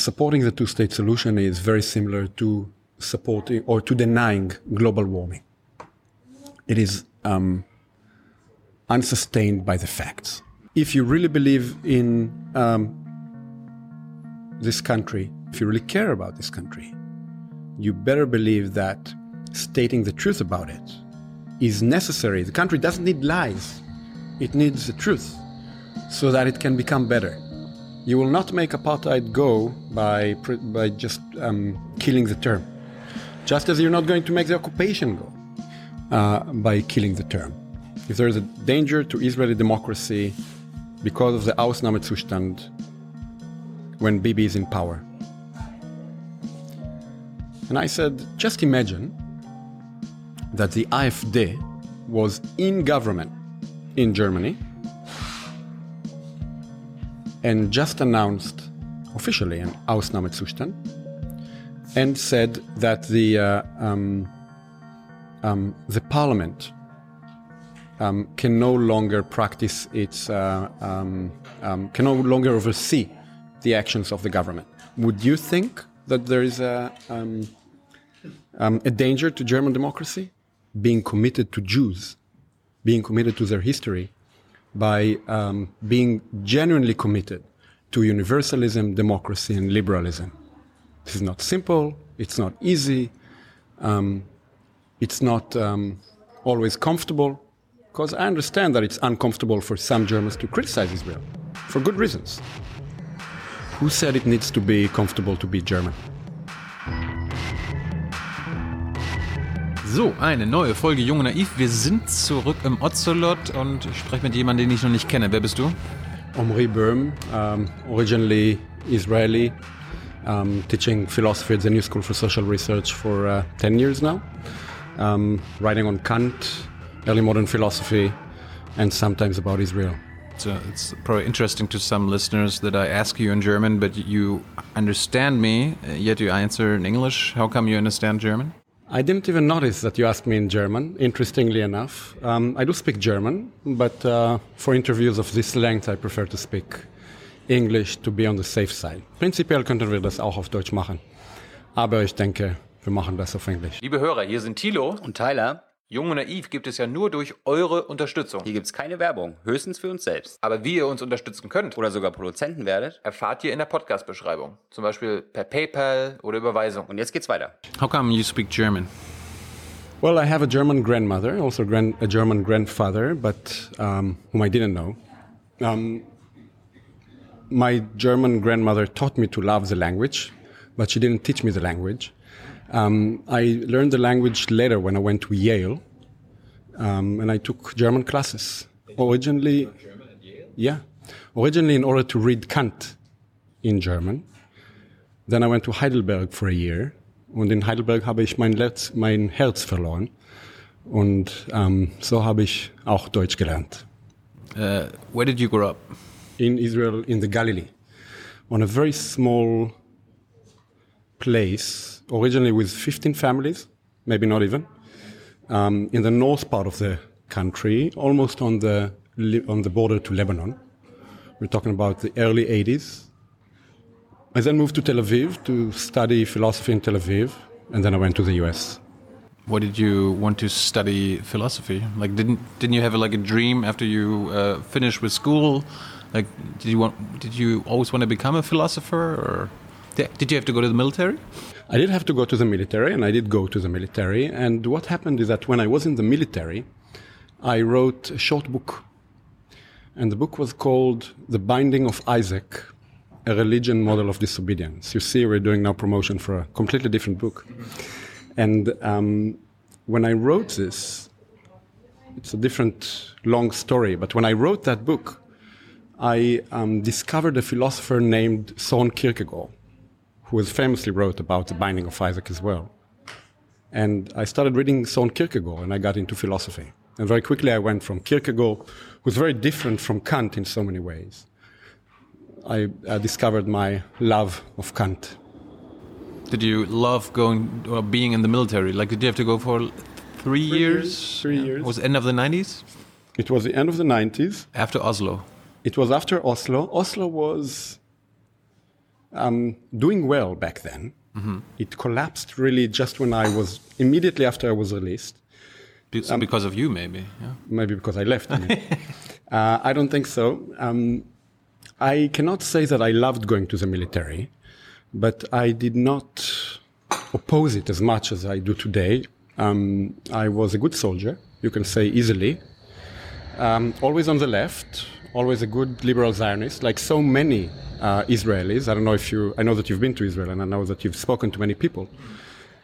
supporting the two-state solution is very similar to supporting or to denying global warming. It is um, unsustained by the facts. If you really believe in um, this country, if you really care about this country, you better believe that stating the truth about it is necessary. The country doesn't need lies, it needs the truth so that it can become better. You will not make apartheid go by, by just um, killing the term, just as you're not going to make the occupation go uh, by killing the term. If there is a danger to Israeli democracy because of the Ausnahmezustand when Bibi is in power. And I said, just imagine that the AfD was in government in Germany and just announced officially an Ausnahmezustand and said that the, uh, um, um, the parliament um, can no longer practice its, uh, um, um, can no longer oversee the actions of the government. Would you think that there is a, um, a danger to German democracy? Being committed to Jews, being committed to their history, by um, being genuinely committed to universalism, democracy, and liberalism. This is not simple, it's not easy, um, it's not um, always comfortable, because I understand that it's uncomfortable for some Germans to criticize Israel, for good reasons. Who said it needs to be comfortable to be German? So, eine neue Folge Junge Naiv. Wir sind zurück im Ocelot und ich spreche mit jemandem, den ich noch nicht kenne. Wer bist du? Omri Böhm, um, originally Israeli, um, teaching philosophy at the New School for Social Research for uh, 10 years now, um, writing on Kant, early modern philosophy, and sometimes about Israel. So it's probably interesting to some listeners that I ask you in German, but you understand me, yet you answer in English. How come you understand German? I didn't even notice that you asked me in German, interestingly enough. Um, I do speak German, but uh, for interviews of this length, I prefer to speak English to be on the safe side. Prinzipiell könnten wir das auch auf Deutsch machen. Aber ich denke, wir machen das auf Englisch. Liebe Hörer, hier sind Tilo und Tyler. Jung und Naiv gibt es ja nur durch eure Unterstützung. Hier gibt es keine Werbung, höchstens für uns selbst. Aber wie ihr uns unterstützen könnt oder sogar Produzenten werdet, erfahrt ihr in der Podcast-Beschreibung. Zum Beispiel per PayPal oder Überweisung. Und jetzt geht's weiter. How come you speak German? Well, I have a German grandmother, also grand, a German grandfather, but um, whom I didn't know. Um, my German grandmother taught me to love the language, but she didn't teach me the language. Um, I learned the language later when I went to Yale, um, and I took German classes. Originally, yeah, originally in order to read Kant in German. Then I went to Heidelberg for a year, und in Heidelberg habe ich mein, Letz, mein Herz verloren. Und um, so habe ich auch Deutsch gelernt. Uh, where did you grow up? In Israel, in the Galilee, on a very small place originally with 15 families, maybe not even, um, in the north part of the country, almost on the on the border to Lebanon. We're talking about the early 80s. I then moved to Tel Aviv to study philosophy in Tel Aviv, and then I went to the US. What did you want to study philosophy? Like, didn't didn't you have like a dream after you uh, finished with school? Like, did you want? Did you always want to become a philosopher, or did you have to go to the military? I did have to go to the military, and I did go to the military. And what happened is that when I was in the military, I wrote a short book. And the book was called The Binding of Isaac, a religion model of disobedience. You see, we're doing now promotion for a completely different book. And um, when I wrote this, it's a different long story, but when I wrote that book, I um, discovered a philosopher named Soren Kierkegaard who was famously wrote about the binding of Isaac as well. And I started reading Soren Kierkegaard and I got into philosophy. And very quickly I went from Kierkegaard, who's very different from Kant in so many ways. I, I discovered my love of Kant. Did you love going or being in the military? Like, did you have to go for three, three years? years? Three yeah. years. Was end of the 90s? It was the end of the 90s. After Oslo? It was after Oslo. Oslo was um, doing well back then. It collapsed really just when I was immediately after I was released. Be- so because of you, maybe. Yeah. Maybe because I left. I, uh, I don't think so. Um, I cannot say that I loved going to the military, but I did not oppose it as much as I do today. Um, I was a good soldier, you can say easily. Um, always on the left, always a good liberal Zionist, like so many uh, Israelis. I don't know if you, I know that you've been to Israel and I know that you've spoken to many people.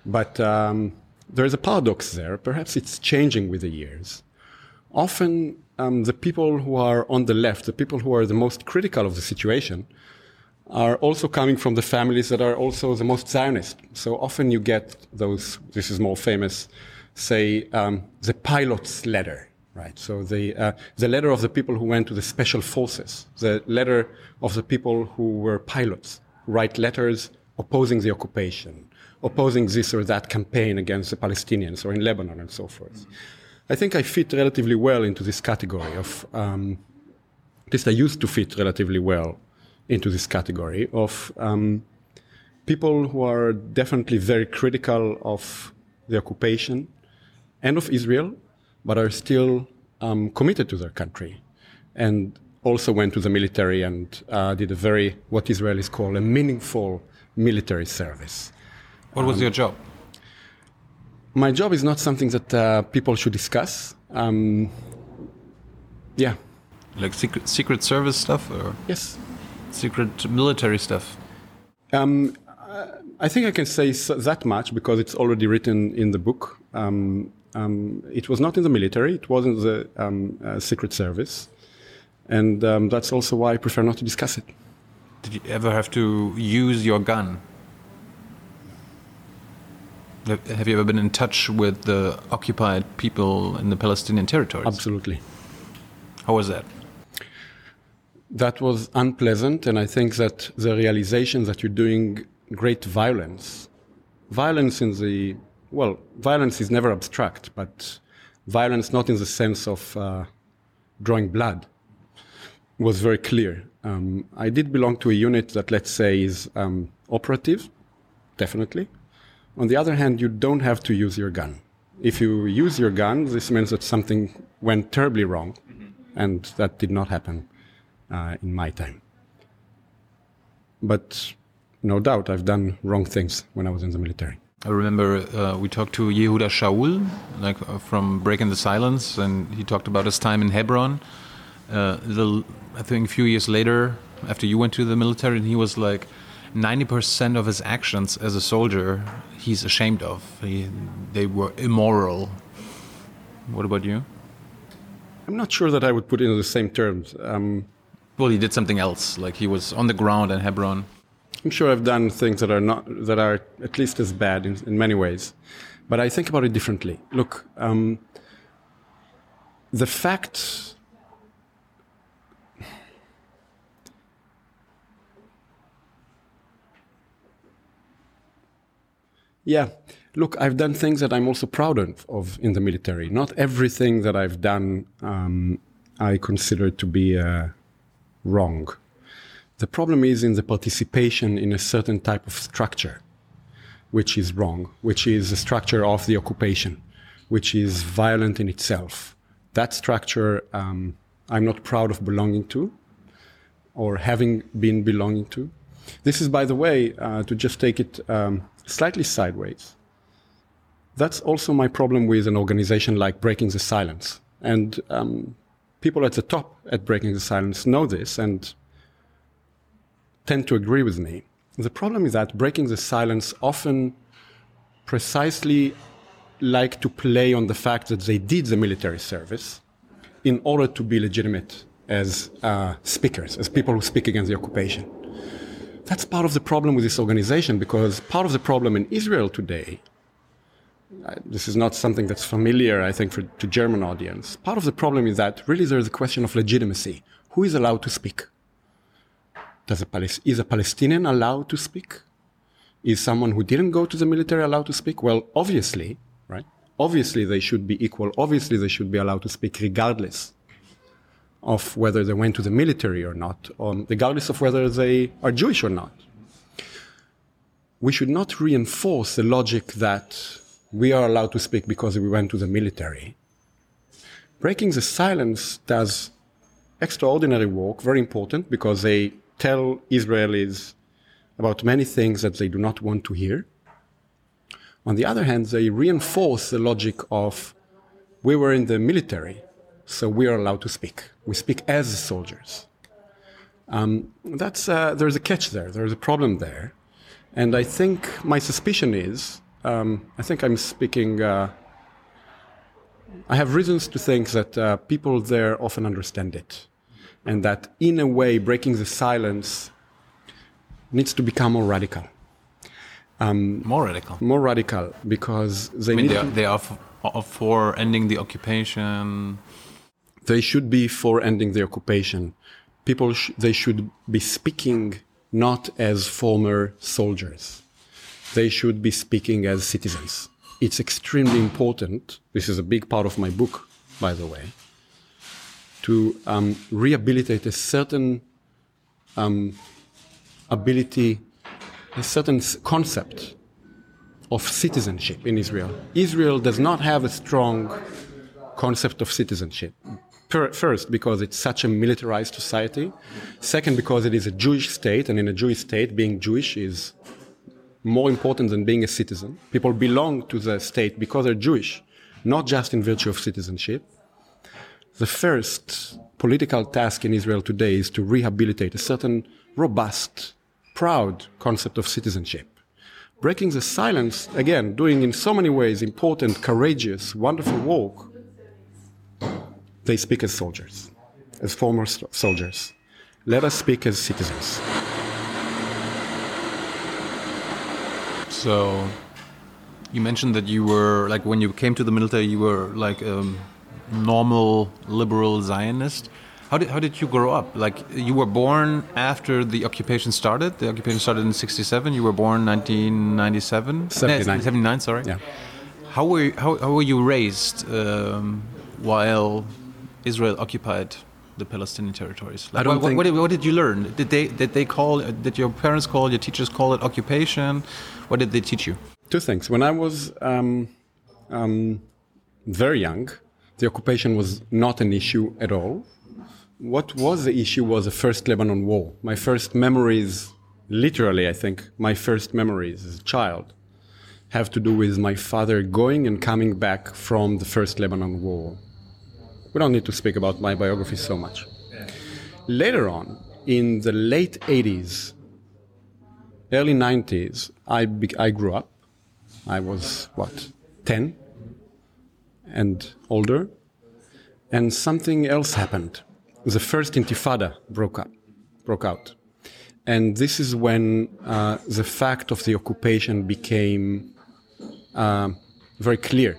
But um, there is a paradox there. Perhaps it's changing with the years. Often, um, the people who are on the left, the people who are the most critical of the situation, are also coming from the families that are also the most Zionist. So often you get those, this is more famous, say, um, the pilot's letter, right? So the, uh, the letter of the people who went to the special forces, the letter of the people who were pilots, write letters opposing the occupation, opposing this or that campaign against the Palestinians or in Lebanon and so forth. I think I fit relatively well into this category of, um, at least I used to fit relatively well into this category of um, people who are definitely very critical of the occupation and of Israel, but are still um, committed to their country, and also went to the military and uh, did a very what Israelis call a meaningful military service. What was your job? My job is not something that uh, people should discuss. Um, yeah. Like secret secret service stuff or Yes. secret military stuff? Um, I think I can say s- that much because it's already written in the book. Um, um, it was not in the military; it was in the um, uh, Secret Service, and um, that's also why I prefer not to discuss it. Did you ever have to use your gun? Have have you ever been in touch with the occupied people in the Palestinian territories? Absolutely, How was that? that was unpleasant, and I think that the realization that you're doing great violence, violence in the well, violence is never abstract, but violence not in the sense of uh, drawing blood was very clear. Um, I did belong to a unit that, let's say, is um, operative, definitely. On the other hand, you don't have to use your gun. If you use your gun, this means that something went terribly wrong, and that did not happen uh, in my time. But no doubt, I've done wrong things when I was in the military. I remember uh, we talked to Yehuda Shaul, like uh, from Breaking the Silence, and he talked about his time in Hebron. Uh, the, I think a few years later, after you went to the military, and he was like, 90% of his actions as a soldier, he's ashamed of. He, they were immoral. What about you? I'm not sure that I would put it in the same terms. Um, Well, he did something else. Like he was on the ground in Hebron. I'm sure I've done things that are not that are at least as bad in, in many ways, but I think about it differently. Look, um, the fact. Yeah, look, I've done things that I'm also proud of, in the military. Not everything that I've done um, I consider to be uh, wrong. The problem is in the participation in a certain type of structure, which is wrong, which is the structure of the occupation, which is violent in itself. That structure um, I'm not proud of belonging to or having been belonging to. This is, by the way, uh, to just take it um, slightly sideways. That's also my problem with an organization like Breaking the Silence. And um, people at the top at Breaking the Silence know this and tend to agree with me. The problem is that Breaking the Silence often precisely like to play on the fact that they did the military service in order to be legitimate as uh, speakers, as people who speak against the occupation. That's part of the problem with this organization because part of the problem in Israel today uh, this is not something that's familiar, I think, for, to German audience. Part of the problem is that really there's a question of legitimacy. Who is allowed to speak? Does a Palis- is a Palestinian allowed to speak? Is someone who didn't go to the military allowed to speak? Well, obviously, right? Obviously, they should be equal. Obviously, they should be allowed to speak regardless of whether they went to the military or not, or regardless of whether they are Jewish or not. we should not reinforce the logic that we are allowed to speak because we went to the military. Breaking the silence does extraordinary work, very important, because they tell Israelis about many things that they do not want to hear. On the other hand, they reinforce the logic of we were in the military, so we are allowed to speak. We speak as soldiers. Um, that's uh, there's a catch there. There's a problem there, and I think my suspicion is um, I think I'm speaking. Uh, I have reasons to think that uh, people there often understand it, and that in a way, breaking the silence needs to become more radical. Um, more radical. More radical because they I mean, need. They are, they are for ending the occupation. They should be for ending the occupation. People, sh they should be speaking not as former soldiers. They should be speaking as citizens. It's extremely important. This is a big part of my book, by the way, to um, rehabilitate a certain um, ability, a certain concept of citizenship in Israel. Israel does not have a strong concept of citizenship. First, because it's such a militarized society. Second, because it is a Jewish state, and in a Jewish state, being Jewish is more important than being a citizen. People belong to the state because they're Jewish, not just in virtue of citizenship. The first political task in Israel today is to rehabilitate a certain robust, proud concept of citizenship. Breaking the silence, again, doing in so many ways important, courageous, wonderful work, they speak as soldiers, as former soldiers. Let us speak as citizens. So, you mentioned that you were like when you came to the military, you were like um, normal liberal Zionist. How did how did you grow up? Like you were born after the occupation started. The occupation started in '67. You were born 1997. 79. 79. Sorry. Yeah. How were you, how, how were you raised um, while Israel occupied the Palestinian territories? Like, I don't what, think what, what, did you learn? Did they did they call? Did your parents call? Your teachers call it occupation? What did they teach you? Two things. When I was um, um, very young, the occupation was not an issue at all. What was the issue was the first Lebanon War. My first memories, literally, I think, my first memories as a child, have to do with my father going and coming back from the first Lebanon War. We don't need to speak about my biography so much. Later on, in the late 80s, early 90s, I, I grew up. I was, what, 10 and older. And something else happened. The first intifada broke up, broke out. And this is when uh, the fact of the occupation became uh, very clear,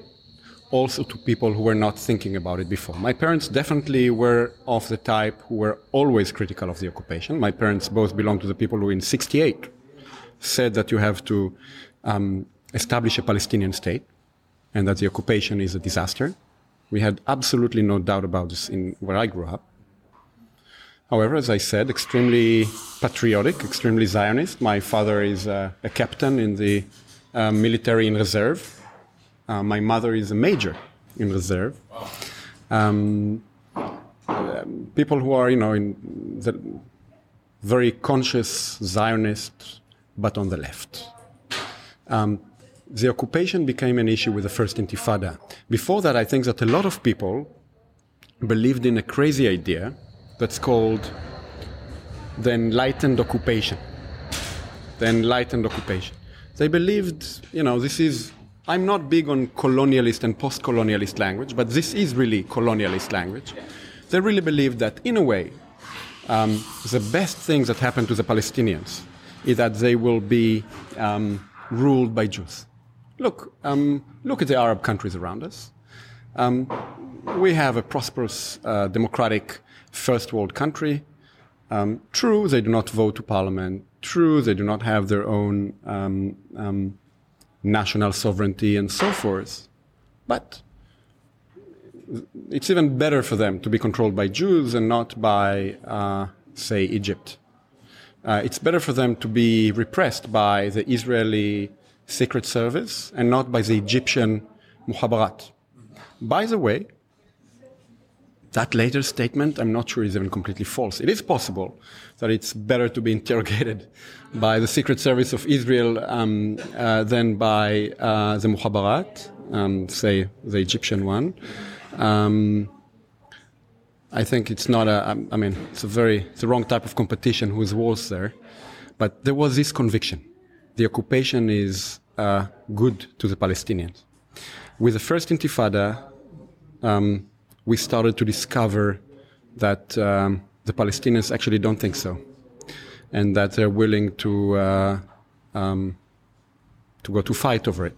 also to people who were not thinking about it before. My parents definitely were of the type who were always critical of the occupation. My parents both belong to the people who, in 68, said that you have to um, establish a Palestinian state and that the occupation is a disaster. We had absolutely no doubt about this in where I grew up. However, as I said, extremely patriotic, extremely Zionist. My father is uh, a captain in the uh, military in reserve. Uh, my mother is a major in reserve. Um, people who are, you know, in the very conscious Zionist, but on the left. Um, the occupation became an issue with the first Intifada. Before that, I think that a lot of people believed in a crazy idea that's called the enlightened occupation. The enlightened occupation. They believed, you know, this is. I'm not big on colonialist and post colonialist language, but this is really colonialist language. They really believed that, in a way, um, the best thing that happened to the Palestinians is that they will be um, ruled by Jews. Look, um, look at the Arab countries around us. Um, we have a prosperous, uh, democratic, first world country. Um, true, they do not vote to parliament. True, they do not have their own um, um, national sovereignty and so forth. But it's even better for them to be controlled by Jews and not by, uh, say, Egypt. Uh, it's better for them to be repressed by the Israeli Secret Service and not by the Egyptian Mukhabarat. By the way, that later statement, I'm not sure is even completely false. It is possible that it's better to be interrogated by the Secret Service of Israel um, uh, than by uh, the Mukhabarat, um, say the Egyptian one. Um, I think it's not a, I mean, it's a very, it's the wrong type of competition who's worse there. But there was this conviction. The occupation is uh, good to the Palestinians. With the first Intifada, um, we started to discover that um, the Palestinians actually don't think so, and that they're willing to uh, um, to go to fight over it.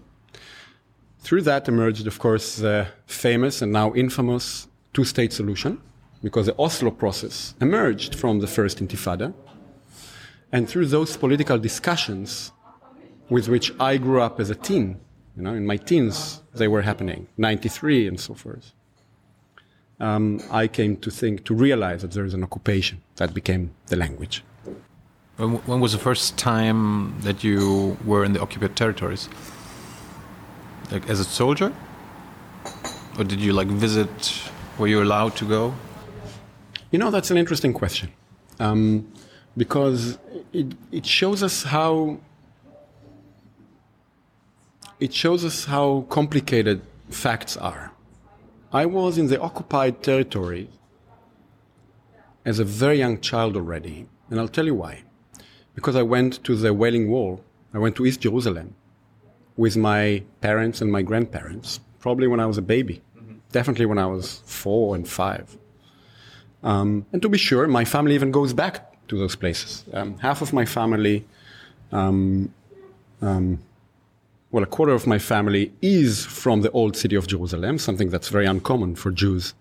Through that emerged, of course, the famous and now infamous two-state solution, because the Oslo process emerged from the first Intifada, and through those political discussions, with which I grew up as a teen, you know, in my teens, they were happening, 93 and so forth um, I came to think, to realize that there is an occupation that became the language. When, when, was the first time that you were in the occupied territories? Like as a soldier? Or did you like visit, were you were allowed to go? You know, that's an interesting question. Um, because it, it shows us how it shows us how complicated facts are. I was in the occupied territory as a very young child already, and I'll tell you why. Because I went to the Wailing Wall, I went to East Jerusalem with my parents and my grandparents, probably when I was a baby, mm-hmm. definitely when I was four and five. Um, and to be sure, my family even goes back to those places. Um, half of my family um, um well, a quarter of my family is from the old city of Jerusalem, something that's very uncommon for Jews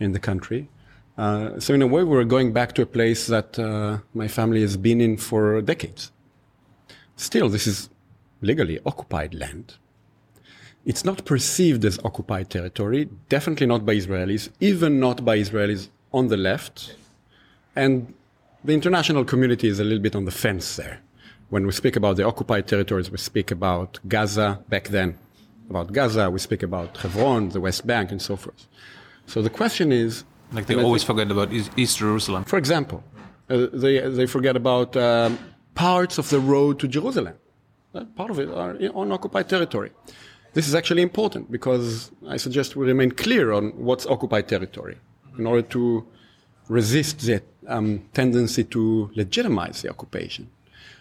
in the country. Uh, so, in a way, we're going back to a place that uh, my family has been in for decades. Still, this is legally occupied land. It's not perceived as occupied territory, definitely not by Israelis, even not by Israelis on the left. And the international community is a little bit on the fence there when we speak about the occupied territories, we speak about Gaza back then, about Gaza, we speak about Hebron, the West Bank, and so forth. So the question is. Like they always forget about East Jerusalem. For example, uh, they, they forget about um, parts of the road to Jerusalem. Uh, part of it are on occupied territory. This is actually important because I suggest we remain clear on what's occupied territory in order to resist the um, tendency to legitimize the occupation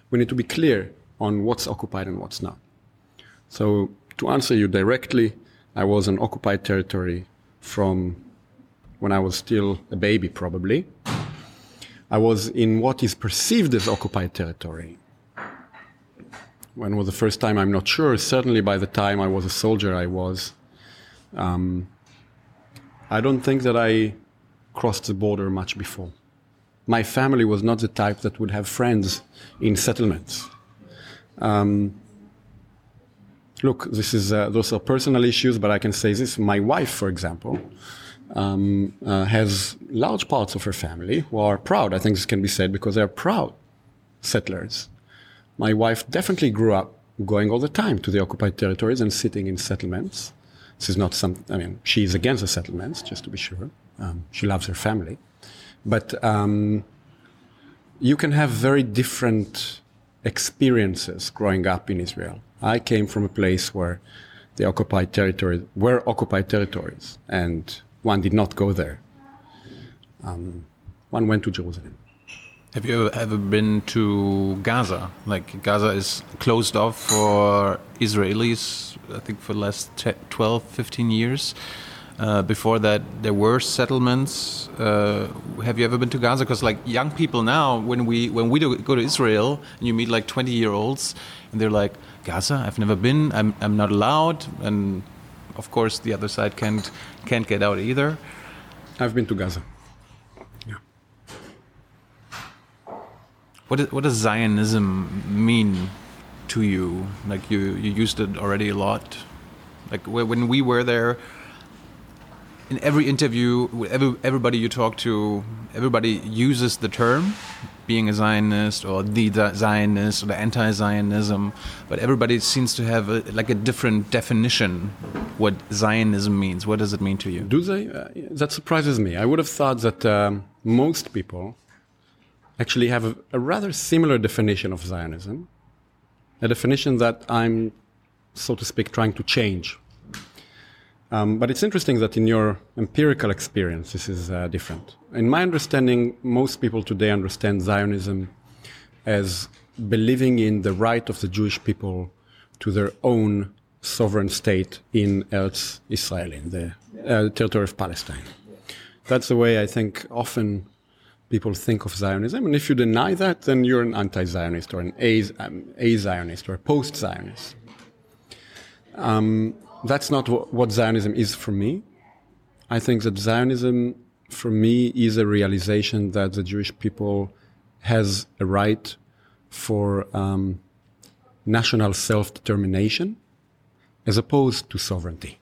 we need to be clear on what's occupied and what's not. So, to answer you directly, I was on occupied territory from when I was still a baby, probably. I was in what is perceived as occupied territory. When was the first time? I'm not sure. Certainly, by the time I was a soldier, I was. Um, I don't think that I crossed the border much before my family was not the type that would have friends in settlements. Um, look, this is uh, those are personal issues, but I can say this: my wife, for example, um, uh, has large parts of her family who are proud. I think this can be said because they are proud settlers. My wife definitely grew up going all the time to the occupied territories and sitting in settlements. This is not some. I mean, she is against the settlements, just to be sure. Um, she loves her family. But um, you can have very different experiences growing up in Israel. I came from a place where the occupied territories were occupied territories, and one did not go there. Um, one went to Jerusalem. Have you ever, ever been to Gaza? Like Gaza is closed off for Israelis, I think for the last 12, 15 years. Uh, before that, there were settlements. Uh, have you ever been to Gaza? Because like young people now, when we when we do, go to Israel and you meet like 20 year olds, and they're like, Gaza, I've never been. I'm I'm not allowed. And of course, the other side can't can't get out either. I've been to Gaza. Yeah. What is, what does Zionism mean to you? Like you you used it already a lot. Like when we were there in every interview, with every, everybody you talk to, everybody uses the term being a Zionist or the Zionist or the anti-Zionism, but everybody seems to have a, like a different definition what Zionism means. What does it mean to you? Do they? Uh, that surprises me. I would have thought that um, most people actually have a, a rather similar definition of Zionism, a definition that I'm, so to speak, trying to change. Um, but it's interesting that in your empirical experience, this is uh, different. In my understanding, most people today understand Zionism as believing in the right of the Jewish people to their own sovereign state in Eretz Israel, in the uh, territory of Palestine. That's the way I think often people think of Zionism. And if you deny that, then you're an anti Zionist or an um, a Zionist or a post Zionist. Um, that's not what, what Zionism is for me. I think that Zionism, for me, is a realization that the Jewish people has a right for um, national self-determination as opposed to sovereignty.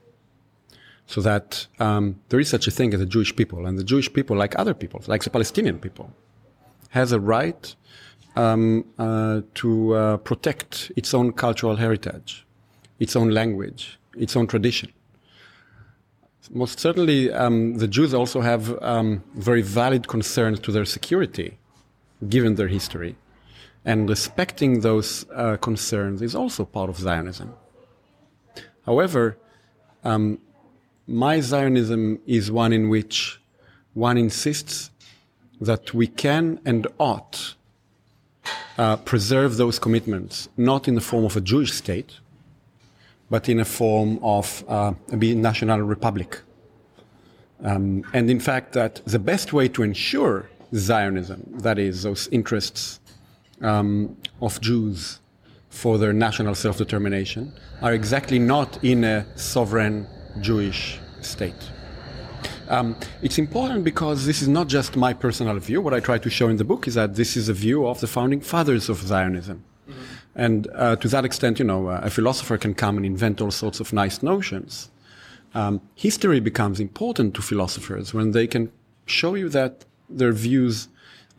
So that um, there is such a thing as a Jewish people, and the Jewish people, like other people, like the Palestinian people, has a right um, uh, to uh, protect its own cultural heritage, its own language, its own tradition. Most certainly, um, the Jews also have um, very valid concerns to their security, given their history. And respecting those uh, concerns is also part of Zionism. However, um, my Zionism is one in which one insists that we can and ought uh, preserve those commitments, not in the form of a Jewish state, but in a form of uh, a national republic. Um, and in fact, that the best way to ensure Zionism, that is, those interests um, of Jews for their national self determination, are exactly not in a sovereign Jewish state. Um, it's important because this is not just my personal view. What I try to show in the book is that this is a view of the founding fathers of Zionism. Mm-hmm. And uh, to that extent, you know, uh, a philosopher can come and invent all sorts of nice notions. Um, history becomes important to philosophers when they can show you that their views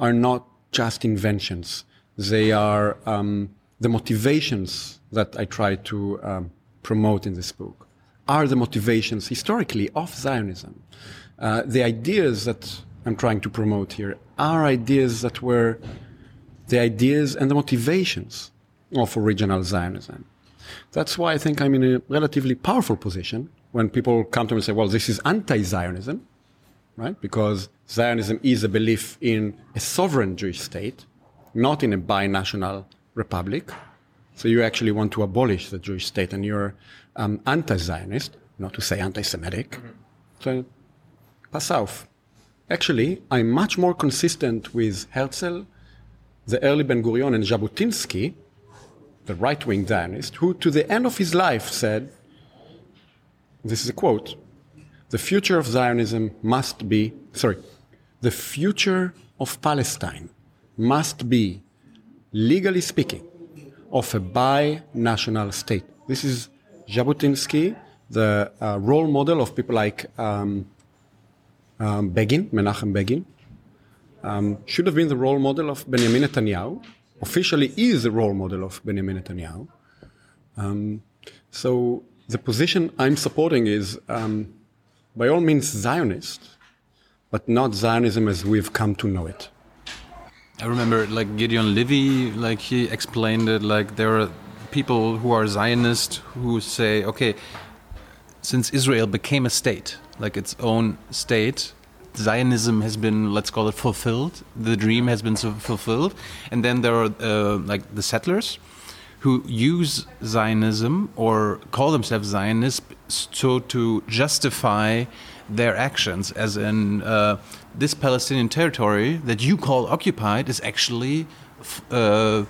are not just inventions. They are um, the motivations that I try to um, promote in this book are the motivations historically of Zionism. Uh, the ideas that I'm trying to promote here are ideas that were the ideas and the motivations of original Zionism. That's why I think I'm in a relatively powerful position when people come to me and say, well, this is anti Zionism, right? Because Zionism is a belief in a sovereign Jewish state, not in a binational republic. So you actually want to abolish the Jewish state and you're um, anti Zionist, not to say anti Semitic. Mm-hmm. So pass off. Actually, I'm much more consistent with Herzl, the early Ben Gurion, and Jabotinsky the right wing Zionist, who to the end of his life said, this is a quote, the future of Zionism must be, sorry, the future of Palestine must be, legally speaking, of a bi-national state. This is Jabotinsky, the uh, role model of people like um, um, Begin, Menachem Begin, um, should have been the role model of Benjamin Netanyahu, officially is a role model of Benjamin Netanyahu. Um, so the position I'm supporting is, um, by all means, Zionist, but not Zionism as we've come to know it. I remember, like Gideon Levy, like he explained it. Like there are people who are Zionist who say, okay, since Israel became a state, like its own state, Zionism has been, let's call it, fulfilled. The dream has been fulfilled, and then there are uh, like the settlers who use Zionism or call themselves Zionists so to justify their actions, as in uh, this Palestinian territory that you call occupied is actually. Uh,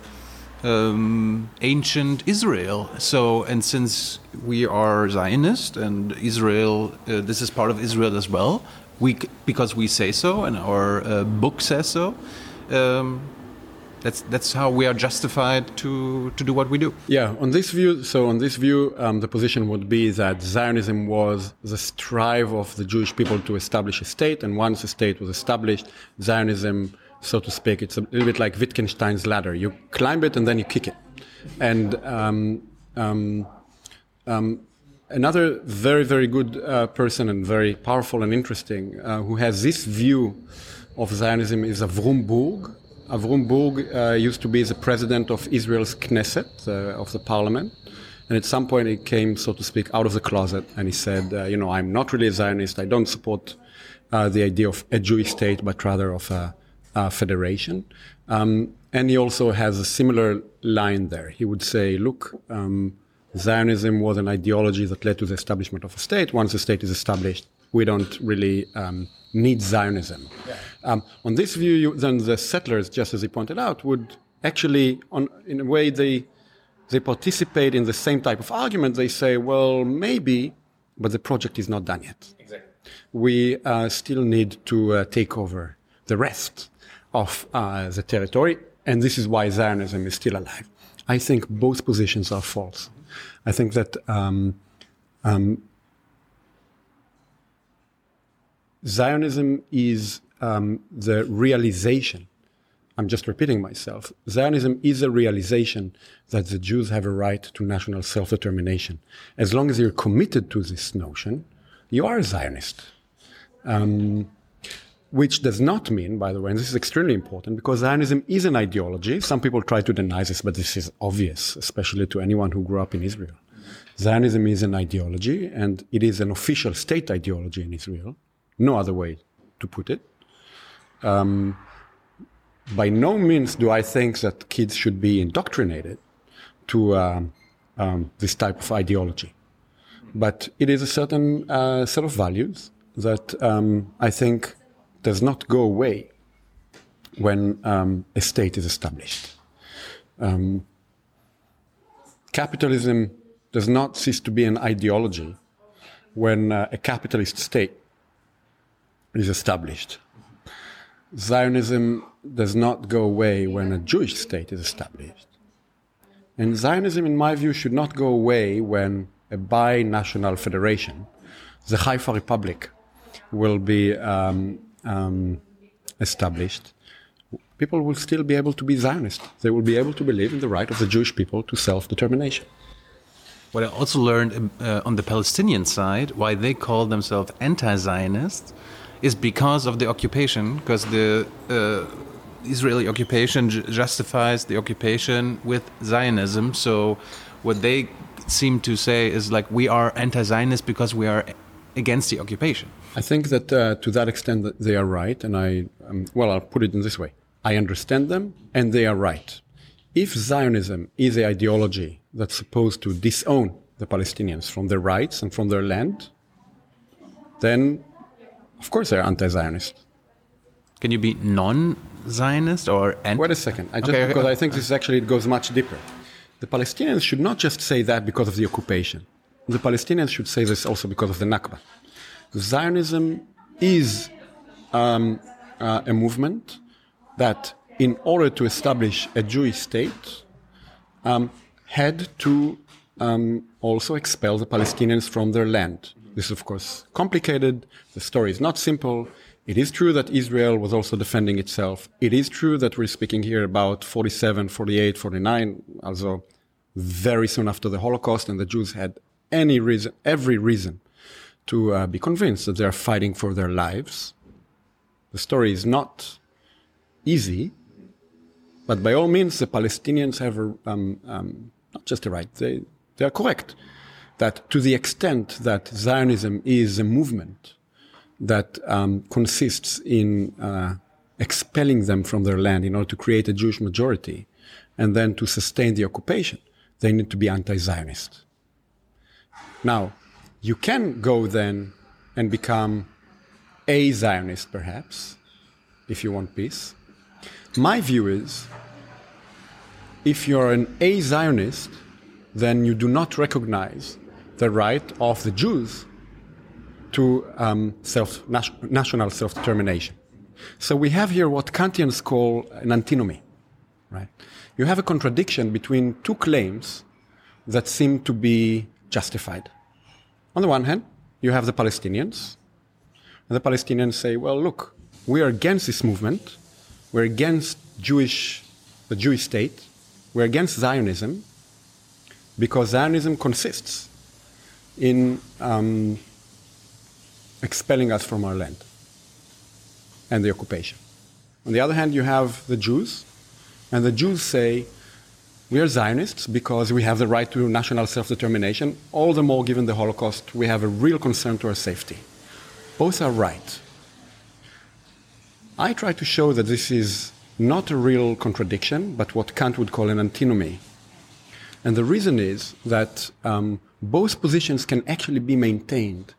um, ancient Israel. So, and since we are Zionist and Israel, uh, this is part of Israel as well, we because we say so and our uh, book says so. Um, that's that's how we are justified to to do what we do. Yeah, on this view, so on this view, um, the position would be that Zionism was the strive of the Jewish people to establish a state, and once a state was established, Zionism, so to speak, it's a little bit like Wittgenstein's ladder. You climb it and then you kick it. And um, um, um another very, very good uh, person and very powerful and interesting uh, who has this view of Zionism is Avrum Burg. Avrum Burg uh, used to be the president of Israel's Knesset, uh, of the parliament. And at some point, he came, so to speak, out of the closet and he said, uh, You know, I'm not really a Zionist. I don't support uh, the idea of a Jewish state, but rather of a, a federation. Um, and he also has a similar line there. He would say, Look, um, Zionism was an ideology that led to the establishment of a state. Once the state is established, we don't really um, need Zionism. Yeah. Um, on this view, you, then the settlers, just as he pointed out, would actually, on, in a way, they they participate in the same type of argument. They say, well, maybe, but the project is not done yet. Exactly. We uh, still need to uh, take over the rest of uh, the territory, and this is why Zionism is still alive. I think both positions are false. I think that um, um, Zionism is um, the realization. I'm just repeating myself. Zionism is a realization that the Jews have a right to national self determination. As long as you're committed to this notion, you are a Zionist. Um, which does not mean, by the way, and this is extremely important because Zionism is an ideology. Some people try to deny this, but this is obvious, especially to anyone who grew up in Israel. Zionism is an ideology, and it is an official state ideology in Israel. No other way to put it. Um, by no means do I think that kids should be indoctrinated to um, um, this type of ideology. But it is a certain uh, set of values that um, I think does not go away when um, a state is established. Um, capitalism does not cease to be an ideology when uh, a capitalist state is established. Zionism does not go away when a Jewish state is established. And Zionism, in my view, should not go away when a bi-national federation, the Haifa Republic, will be um, um, established, people will still be able to be Zionist. They will be able to believe in the right of the Jewish people to self determination. What I also learned uh, on the Palestinian side, why they call themselves anti Zionist, is because of the occupation, because the uh, Israeli occupation justifies the occupation with Zionism. So, what they seem to say is like, we are anti Zionist because we are against the occupation. I think that uh, to that extent that they are right, and I um, well, I'll put it in this way: I understand them, and they are right. If Zionism is an ideology that's supposed to disown the Palestinians from their rights and from their land, then of course they're anti-Zionist. Can you be non-Zionist or anti? Wait a second, I just, okay, because I think this actually it goes much deeper. The Palestinians should not just say that because of the occupation. The Palestinians should say this also because of the Nakba. Zionism is um, uh, a movement that, in order to establish a Jewish state, um, had to um, also expel the Palestinians from their land. This is, of course, complicated. The story is not simple. It is true that Israel was also defending itself. It is true that we're speaking here about 47, 48, 49, also very soon after the Holocaust, and the Jews had any reason, every reason to uh, be convinced that they are fighting for their lives. The story is not easy, but by all means, the Palestinians have a, um, um, not just a right, they, they are correct that to the extent that Zionism is a movement that um, consists in uh, expelling them from their land in order to create a Jewish majority and then to sustain the occupation, they need to be anti Zionist. Now, you can go then and become a Zionist, perhaps, if you want peace. My view is if you're an a Zionist, then you do not recognize the right of the Jews to um, self, national self determination. So we have here what Kantians call an antinomy. right? You have a contradiction between two claims that seem to be justified. On the one hand, you have the Palestinians, and the Palestinians say, well, look, we are against this movement, we're against Jewish, the Jewish state, we're against Zionism, because Zionism consists in um, expelling us from our land and the occupation. On the other hand, you have the Jews, and the Jews say, we are Zionists because we have the right to national self determination, all the more given the Holocaust, we have a real concern to our safety. Both are right. I try to show that this is not a real contradiction, but what Kant would call an antinomy. And the reason is that um, both positions can actually be maintained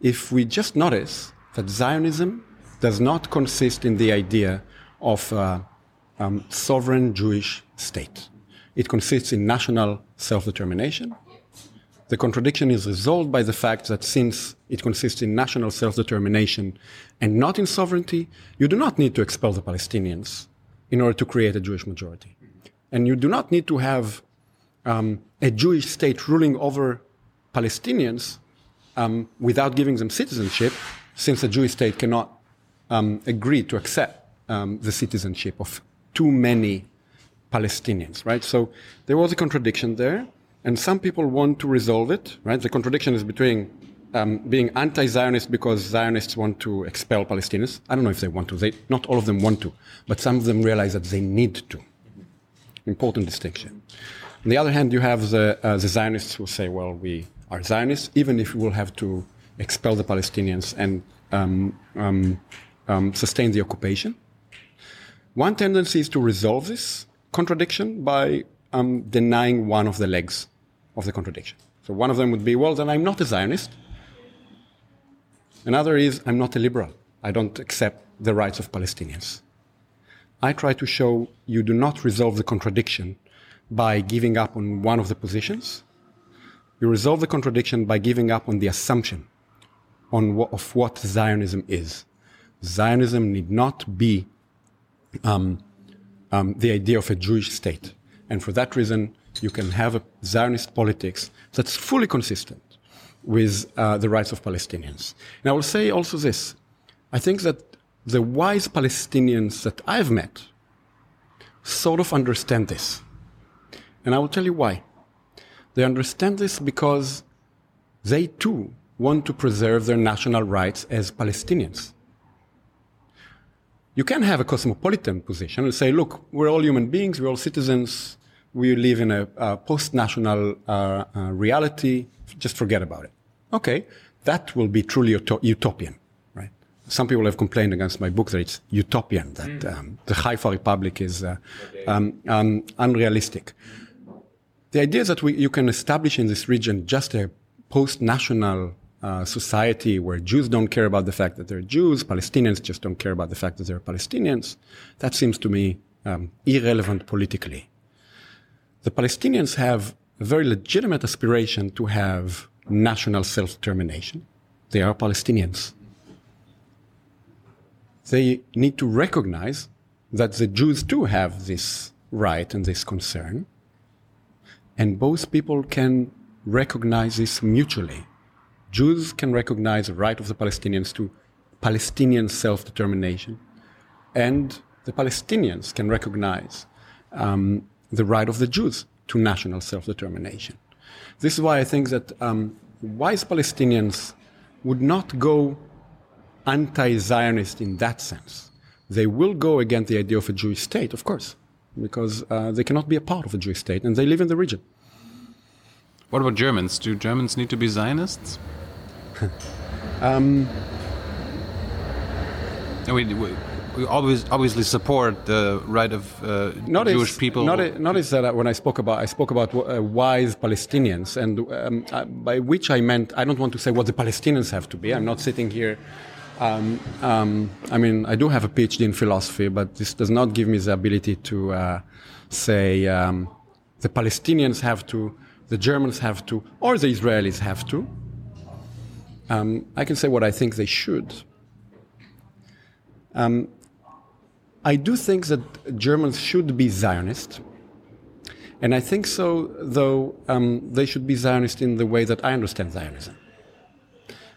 if we just notice that Zionism does not consist in the idea of a um, sovereign Jewish state. It consists in national self determination. The contradiction is resolved by the fact that since it consists in national self determination and not in sovereignty, you do not need to expel the Palestinians in order to create a Jewish majority. And you do not need to have um, a Jewish state ruling over Palestinians um, without giving them citizenship, since a Jewish state cannot um, agree to accept um, the citizenship of too many Palestinians, right? So there was a contradiction there, and some people want to resolve it, right? The contradiction is between um, being anti-Zionist because Zionists want to expel Palestinians. I don't know if they want to. They, not all of them want to, but some of them realize that they need to. Important distinction. On the other hand, you have the, uh, the Zionists who say, well, we are Zionists, even if we will have to expel the Palestinians and um, um, um, sustain the occupation. One tendency is to resolve this contradiction by um, denying one of the legs of the contradiction. So one of them would be, well, then I'm not a Zionist. Another is, I'm not a liberal. I don't accept the rights of Palestinians. I try to show you do not resolve the contradiction by giving up on one of the positions. You resolve the contradiction by giving up on the assumption on of what Zionism is. Zionism need not be um, um, the idea of a Jewish state. And for that reason, you can have a Zionist politics that's fully consistent with uh, the rights of Palestinians. And I will say also this I think that the wise Palestinians that I've met sort of understand this. And I will tell you why. They understand this because they too want to preserve their national rights as Palestinians. You can have a cosmopolitan position and say, look, we're all human beings, we're all citizens, we live in a, a post national uh, uh, reality, just forget about it. Okay, that will be truly utopian, right? Some people have complained against my book that it's utopian, that mm. um, the Haifa Republic is uh, um, um, unrealistic. The idea is that we, you can establish in this region just a post national uh, society where Jews don't care about the fact that they're Jews, Palestinians just don't care about the fact that they're Palestinians, that seems to me um, irrelevant politically. The Palestinians have a very legitimate aspiration to have national self determination. They are Palestinians. They need to recognize that the Jews too have this right and this concern. And both people can recognize this mutually. Jews can recognize the right of the Palestinians to Palestinian self determination, and the Palestinians can recognize um, the right of the Jews to national self determination. This is why I think that um, wise Palestinians would not go anti Zionist in that sense. They will go against the idea of a Jewish state, of course, because uh, they cannot be a part of a Jewish state and they live in the region. What about Germans? Do Germans need to be Zionists? Um, we, we, we, always obviously support the right of uh, Jewish people. Not, notice that when I spoke about I spoke about uh, wise Palestinians, and um, uh, by which I meant I don't want to say what the Palestinians have to be. I'm not sitting here. Um, um, I mean, I do have a PhD in philosophy, but this does not give me the ability to uh, say um, the Palestinians have to, the Germans have to, or the Israelis have to. Um, I can say what I think they should. Um, I do think that Germans should be Zionist. And I think so, though um, they should be Zionist in the way that I understand Zionism.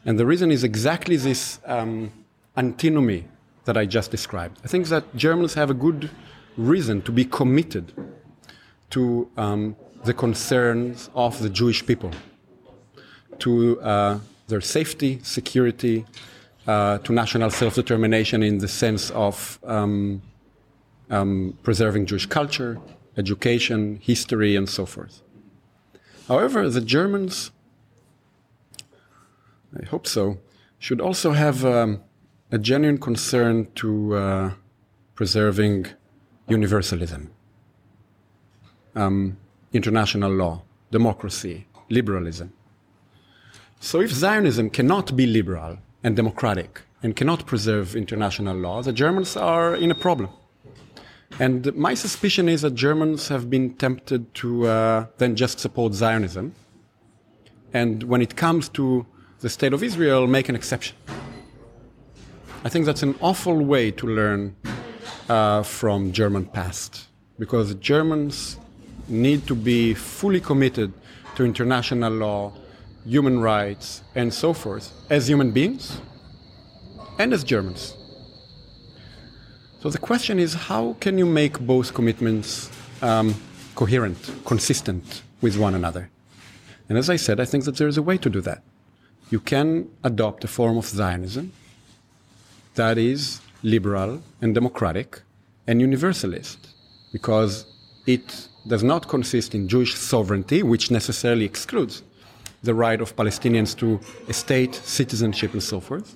And the reason is exactly this um, antinomy that I just described. I think that Germans have a good reason to be committed to um, the concerns of the Jewish people, to uh, their safety, security, uh, to national self determination in the sense of um, um, preserving Jewish culture, education, history, and so forth. However, the Germans, I hope so, should also have um, a genuine concern to uh, preserving universalism, um, international law, democracy, liberalism. So if Zionism cannot be liberal and democratic and cannot preserve international law, the Germans are in a problem. And my suspicion is that Germans have been tempted to uh, then just support Zionism. And when it comes to the state of Israel, make an exception. I think that's an awful way to learn uh, from German past because Germans need to be fully committed to international law, human rights, and so forth as human beings and as Germans. So the question is how can you make both commitments um, coherent, consistent with one another? And as I said, I think that there is a way to do that. You can adopt a form of Zionism that is liberal and democratic and universalist because it does not consist in Jewish sovereignty, which necessarily excludes the right of Palestinians to a state, citizenship, and so forth,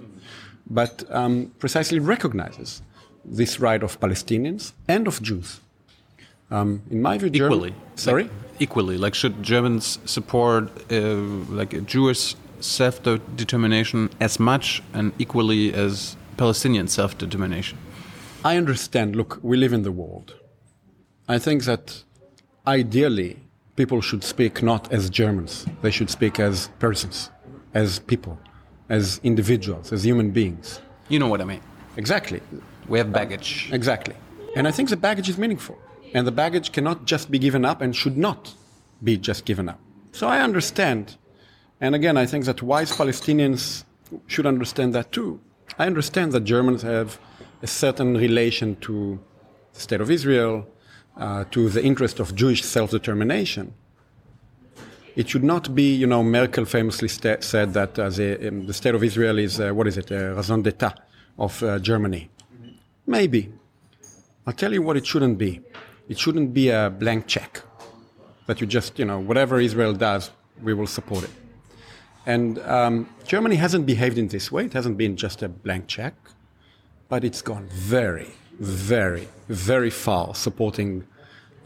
but um, precisely recognizes this right of Palestinians and of Jews. Um, in my view, German- equally. sorry, Like, equally. Like, should Germans support uh, like a Jewish self-determination as much and equally as Palestinian self-determination? I understand. Look, we live in the world. I think that ideally people should speak not as Germans. They should speak as persons, as people, as individuals, as human beings. You know what I mean. Exactly. We have baggage. Exactly. And I think the baggage is meaningful. And the baggage cannot just be given up and should not be just given up. So I understand. And again, I think that wise Palestinians should understand that too. I understand that Germans have a certain relation to the state of Israel, uh, to the interest of Jewish self determination. It should not be, you know, Merkel famously said that uh, the, um, the state of Israel is, uh, what is it, a raison d'etat of uh, Germany. Maybe. I'll tell you what it shouldn't be. It shouldn't be a blank check that you just, you know, whatever Israel does, we will support it. And um, Germany hasn't behaved in this way. It hasn't been just a blank check, but it's gone very, very, very far supporting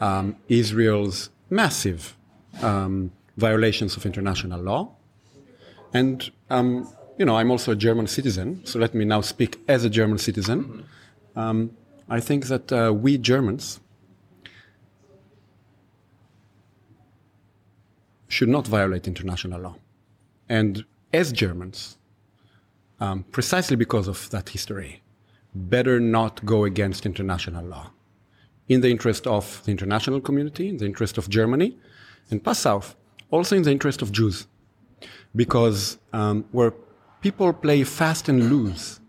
um, Israel's massive um, violations of international law. And, um, you know, I'm also a German citizen, so let me now speak as a German citizen. Um, I think that uh, we Germans should not violate international law. And as Germans, um, precisely because of that history, better not go against international law in the interest of the international community, in the interest of Germany, and Passau, also in the interest of Jews. Because um, where people play fast and loose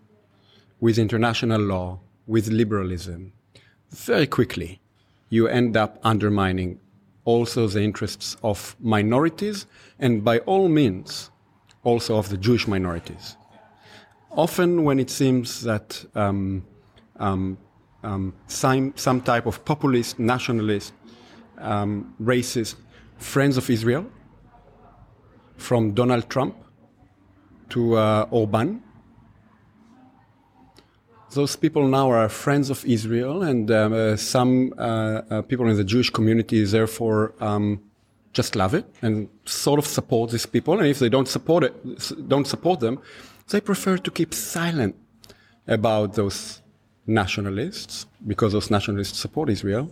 with international law, with liberalism, very quickly you end up undermining also the interests of minorities and by all means also of the Jewish minorities. Often, when it seems that um, um, um, some, some type of populist, nationalist, um, racist friends of Israel, from Donald Trump to uh, Orban, those people now are friends of Israel, and um, uh, some uh, uh, people in the Jewish community therefore um, just love it and sort of support these people. And if they don't support it, don't support them, they prefer to keep silent about those nationalists because those nationalists support Israel.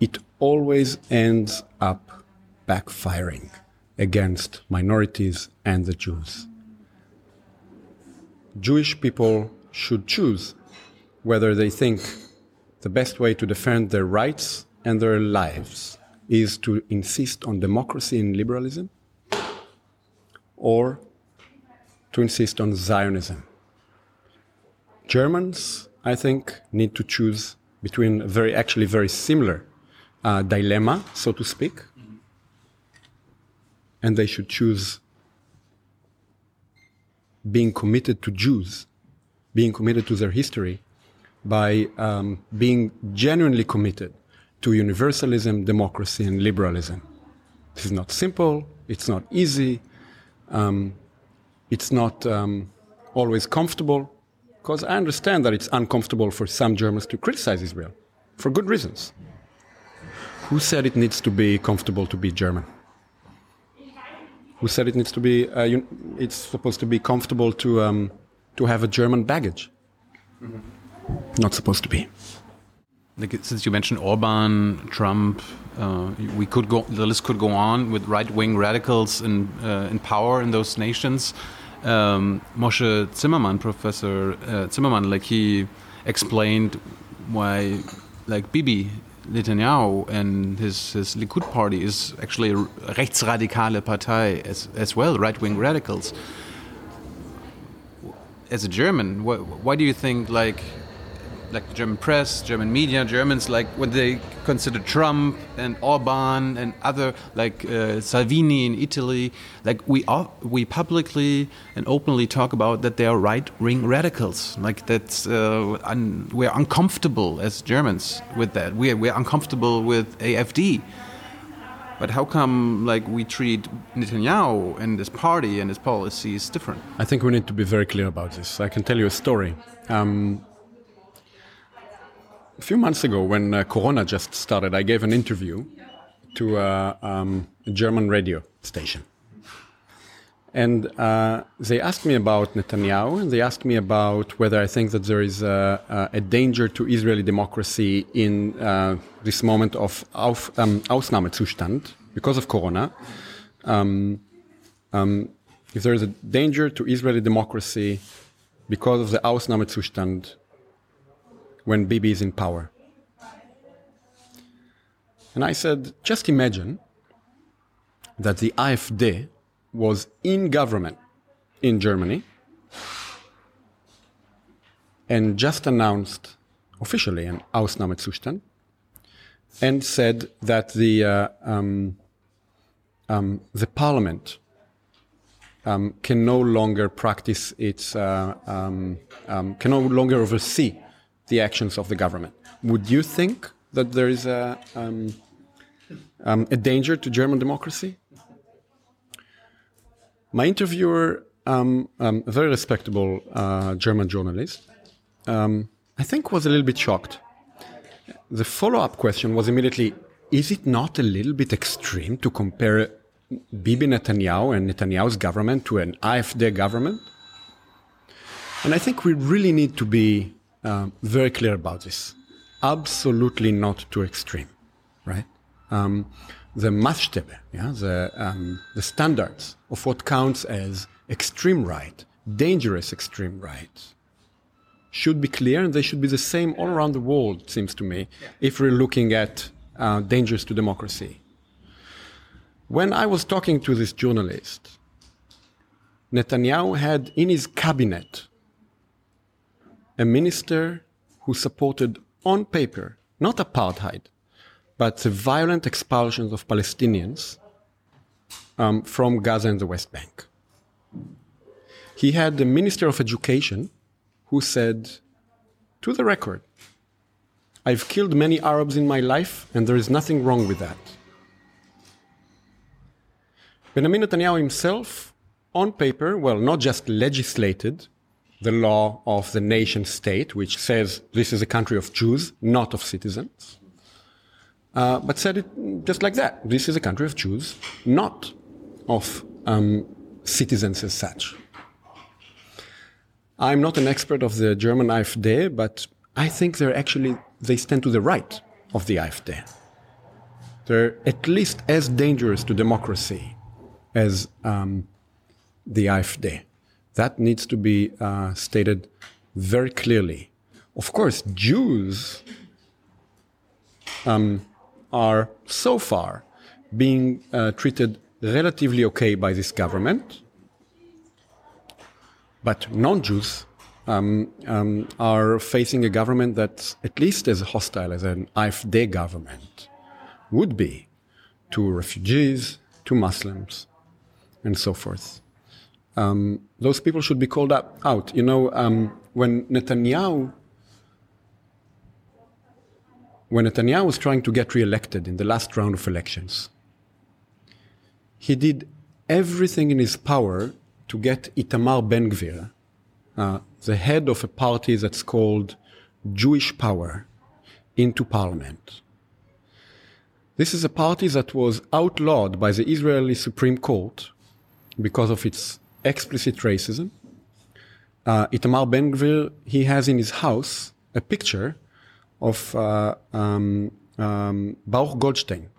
It always ends up backfiring against minorities and the Jews. Jewish people should choose whether they think the best way to defend their rights and their lives is to insist on democracy and liberalism or to insist on Zionism. Germans, I think, need to choose between a very, actually very similar uh, dilemma, so to speak, and they should choose being committed to Jews, being committed to their history, by um, being genuinely committed to universalism, democracy, and liberalism. This is not simple, it's not easy, um, it's not um, always comfortable, because I understand that it's uncomfortable for some Germans to criticize Israel for good reasons. Who said it needs to be comfortable to be German? Who said it needs to be? Uh, it's supposed to be comfortable to um, to have a German baggage. Mm-hmm. Not supposed to be. Since you mentioned Orban, Trump, uh, we could go. The list could go on with right-wing radicals in uh, in power in those nations. Um, Moshe Zimmerman, Professor uh, Zimmerman, like he explained why, like Bibi Netanyahu and his, his Likud party is actually a rechtsradikale Partei as, as well, right wing radicals. As a German, wh why do you think like like the German press, German media, Germans, like when they consider Trump and Orban and other, like uh, Salvini in Italy, like we are, we publicly and openly talk about that they are right-wing radicals. Like that's uh, un, we're uncomfortable as Germans with that. We're we're uncomfortable with AFD. But how come like we treat Netanyahu and his party and his policies different? I think we need to be very clear about this. I can tell you a story. Um, a few months ago, when uh, Corona just started, I gave an interview to uh, um, a German radio station. And uh, they asked me about Netanyahu, and they asked me about whether I think that there is a, a danger to Israeli democracy in uh, this moment of Auf, um, Ausnahmezustand because of Corona. Um, um, if there is a danger to Israeli democracy because of the Ausnahmezustand when Bibi is in power. And I said, just imagine that the AfD was in government in Germany and just announced officially an Ausnahmezustand and said that the, uh, um, um, the parliament um, can no longer practice its, uh, um, um, can no longer oversee the actions of the government. Would you think that there is a, um, um, a danger to German democracy? My interviewer, um, um a very respectable uh, German journalist, um, I think was a little bit shocked. The follow up question was immediately Is it not a little bit extreme to compare Bibi Netanyahu and Netanyahu's government to an AfD government? And I think we really need to be um, very clear about this. Absolutely not too extreme, right? Um, the Maßstäbe, yeah, the, um, the standards of what counts as extreme right, dangerous extreme right, should be clear and they should be the same all around the world, it seems to me, yeah. if we're looking at uh, dangers to democracy. When I was talking to this journalist, Netanyahu had in his cabinet a minister who supported on paper not apartheid, but the violent expulsions of Palestinians um, from Gaza and the West Bank. He had the Minister of Education who said, to the record, I've killed many Arabs in my life, and there is nothing wrong with that. Benjamin Netanyahu himself, on paper, well, not just legislated, the law of the nation state, which says this is a country of Jews, not of citizens, uh, but said it just like that. This is a country of Jews, not of um, citizens as such. I'm not an expert of the German AfD, but I think they're actually, they stand to the right of the AfD. They're at least as dangerous to democracy as um, the AfD. That needs to be uh, stated very clearly. Of course, Jews um, are so far being uh, treated relatively okay by this government, but non-Jews um, um, are facing a government that's at least as hostile as an AfD government would be to refugees, to Muslims, and so forth. Um, those people should be called up, out. You know, um, when Netanyahu when Netanyahu was trying to get re-elected in the last round of elections, he did everything in his power to get Itamar Ben Gvir, uh, the head of a party that's called Jewish Power, into parliament. This is a party that was outlawed by the Israeli Supreme Court because of its explicit racism. Uh, Itamar Ben Gvir, he has in his house a picture of uh, um, um, Baruch Goldstein,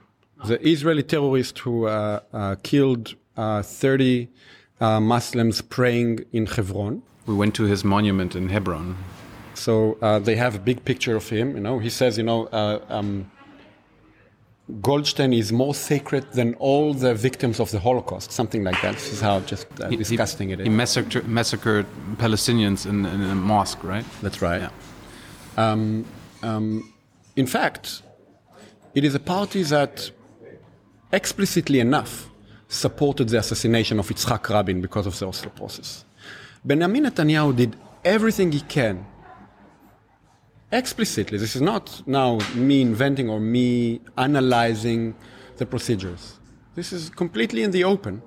the Israeli terrorist who uh, uh, killed uh, 30 uh, Muslims praying in Hebron. We went to his monument in Hebron. So uh, they have a big picture of him. You know, he says, you know, um, Goldstein is more sacred than all the victims of the Holocaust, something like that. This is how just uh, disgusting he, it is. He massacred, massacred Palestinians in, in, a mosque, right? That's right. Yeah. Um, um, in fact, it is a party that explicitly enough supported the assassination of Yitzhak Rabin because of the Oslo process. Benjamin Netanyahu did everything he can explicitly. This is not now me inventing or me analyzing the procedures. This is completely in the open,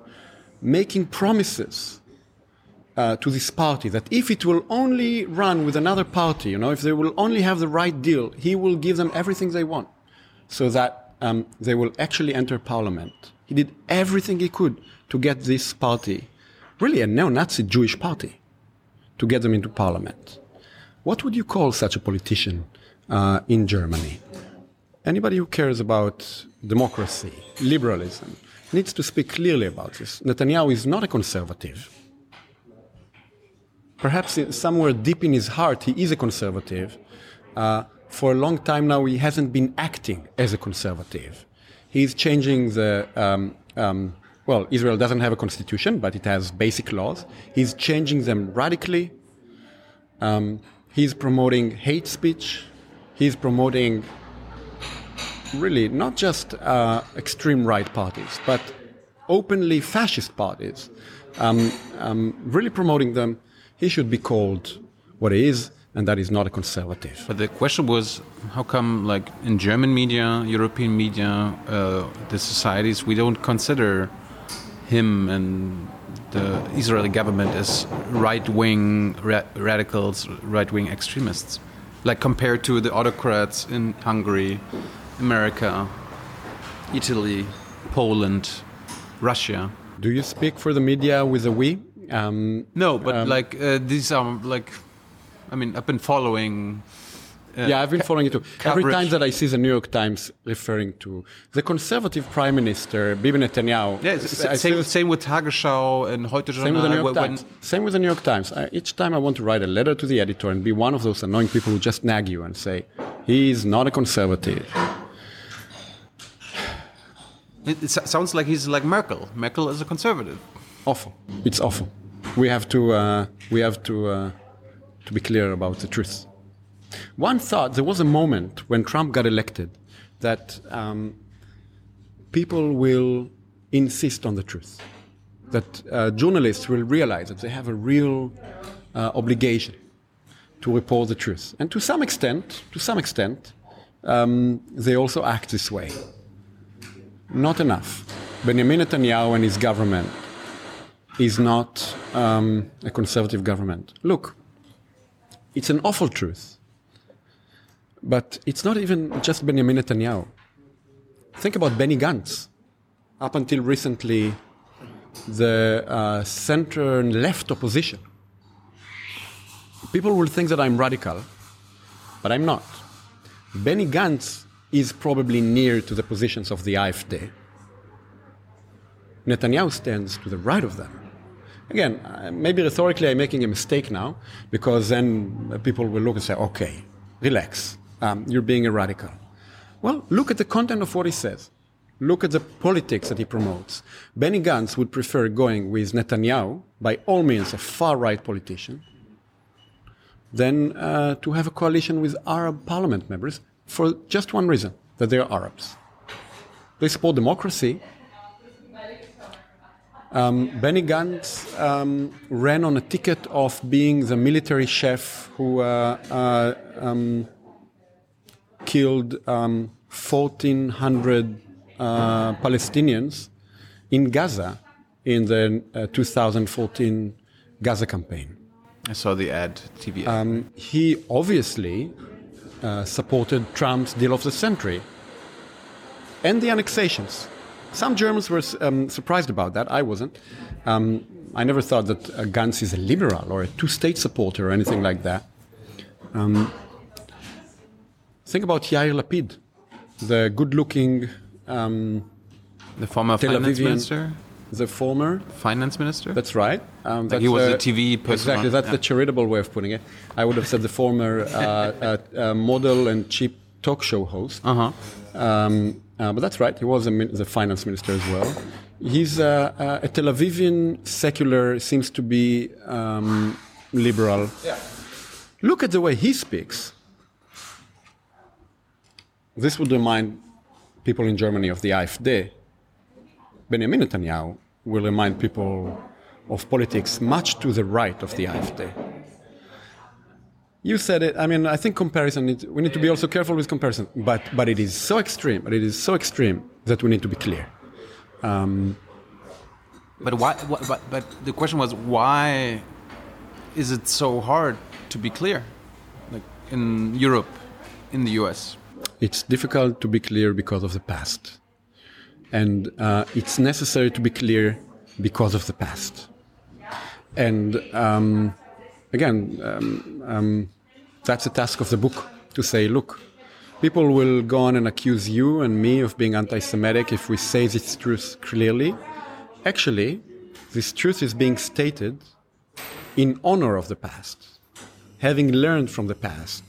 making promises uh, to this party that if it will only run with another party, you know, if they will only have the right deal, he will give them everything they want so that um, they will actually enter parliament. He did everything he could to get this party, really a neo Nazi Jewish party, to get them into parliament. What would you call such a politician uh, in Germany? Anybody who cares about democracy, liberalism, needs to speak clearly about this. Netanyahu is not a conservative perhaps somewhere deep in his heart, he is a conservative. Uh, for a long time now, he hasn't been acting as a conservative. He's changing the, um, um, well, Israel doesn't have a constitution, but it has basic laws. He's changing them radically. Um, he's promoting hate speech. He's promoting really not just uh, extreme right parties, but openly fascist parties, um, um, really promoting them he should be called what he is, and that is not a conservative. But the question was, how come, like in German media, European media, uh, the societies, we don't consider him and the Israeli government as right-wing ra radicals, right-wing extremists, like compared to the autocrats in Hungary, America, Italy, Poland, Russia. Do you speak for the media with a we? Um, no, but um, like uh, these are like, I mean, I've been following. Uh, yeah, I've been following it too. Every time that I see the New York Times referring to the conservative prime minister, Bibi Netanyahu. Yeah, same, same with Tagesschau and Heute Journal. Same with the New York Times. Same with the New York Times. I, each time I want to write a letter to the editor and be one of those annoying people who just nag you and say, he's not a conservative. It, it sounds like he's like Merkel. Merkel is a conservative awful. It's awful. We have to uh, we have to uh, to be clear about the truth. One thought there was a moment when Trump got elected that um, people will insist on the truth, that uh, journalists will realize that they have a real uh, obligation to report the truth, and to some extent, to some extent, um, they also act this way. Not enough. Benjamin Netanyahu and his government is not um, a conservative government. Look, it's an awful truth. But it's not even just Benjamin Netanyahu. Think about Benny Gantz. Up until recently, the uh, center and left opposition. People will think that I'm radical, but I'm not. Benny Gantz is probably near to the positions of the AfD. Netanyahu stands to the right of them. Again, uh, maybe rhetorically I'm making a mistake now because then people will look and say, okay, relax, um, you're being a radical. Well, look at the content of what he says. Look at the politics that he promotes. Benny Gantz would prefer going with Netanyahu, by all means a far right politician, than uh, to have a coalition with Arab parliament members for just one reason that they are Arabs. They support democracy. Um, Benny Gantz um, ran on a ticket of being the military chef who uh, uh, um, killed 1,400 um, uh, Palestinians in Gaza in the uh, 2014 Gaza campaign. I saw the ad, TV ad. Um, he obviously uh, supported Trump's deal of the century and the annexations. Some Germans were um, surprised about that. I wasn't. Um, I never thought that uh, Gantz is a liberal or a two state supporter or anything like that. Um, think about Yair Lapid, the good looking. Um, the former Tel finance Avivian- minister? the former. Finance minister? That's right. Um, Like he was the- a TV person Exactly. That's yeah. the charitable way of putting it. I would have said the former uh, uh, uh, model and cheap talk show host. uh huh. Um, uh, but that's right. He was a min- the finance minister as well. He's uh, uh, a Tel Avivian secular, seems to be um, liberal. Yeah. Look at the way he speaks. This would remind people in Germany of the AfD. Benjamin Netanyahu will remind people of politics much to the right of the AfD. You said it. I mean, I think comparison. We need to be also careful with comparison. But but it is so extreme. But it is so extreme that we need to be clear. Um, But why? But, but the question was, why is it so hard to be clear, like in Europe, in the U.S.? It's difficult to be clear because of the past, and uh, it's necessary to be clear because of the past. And um, again, um, um, that's the task of the book to say, look, people will go on and accuse you and me of being anti-Semitic if we say this truth clearly. Actually, this truth is being stated in honor of the past. Having learned from the past,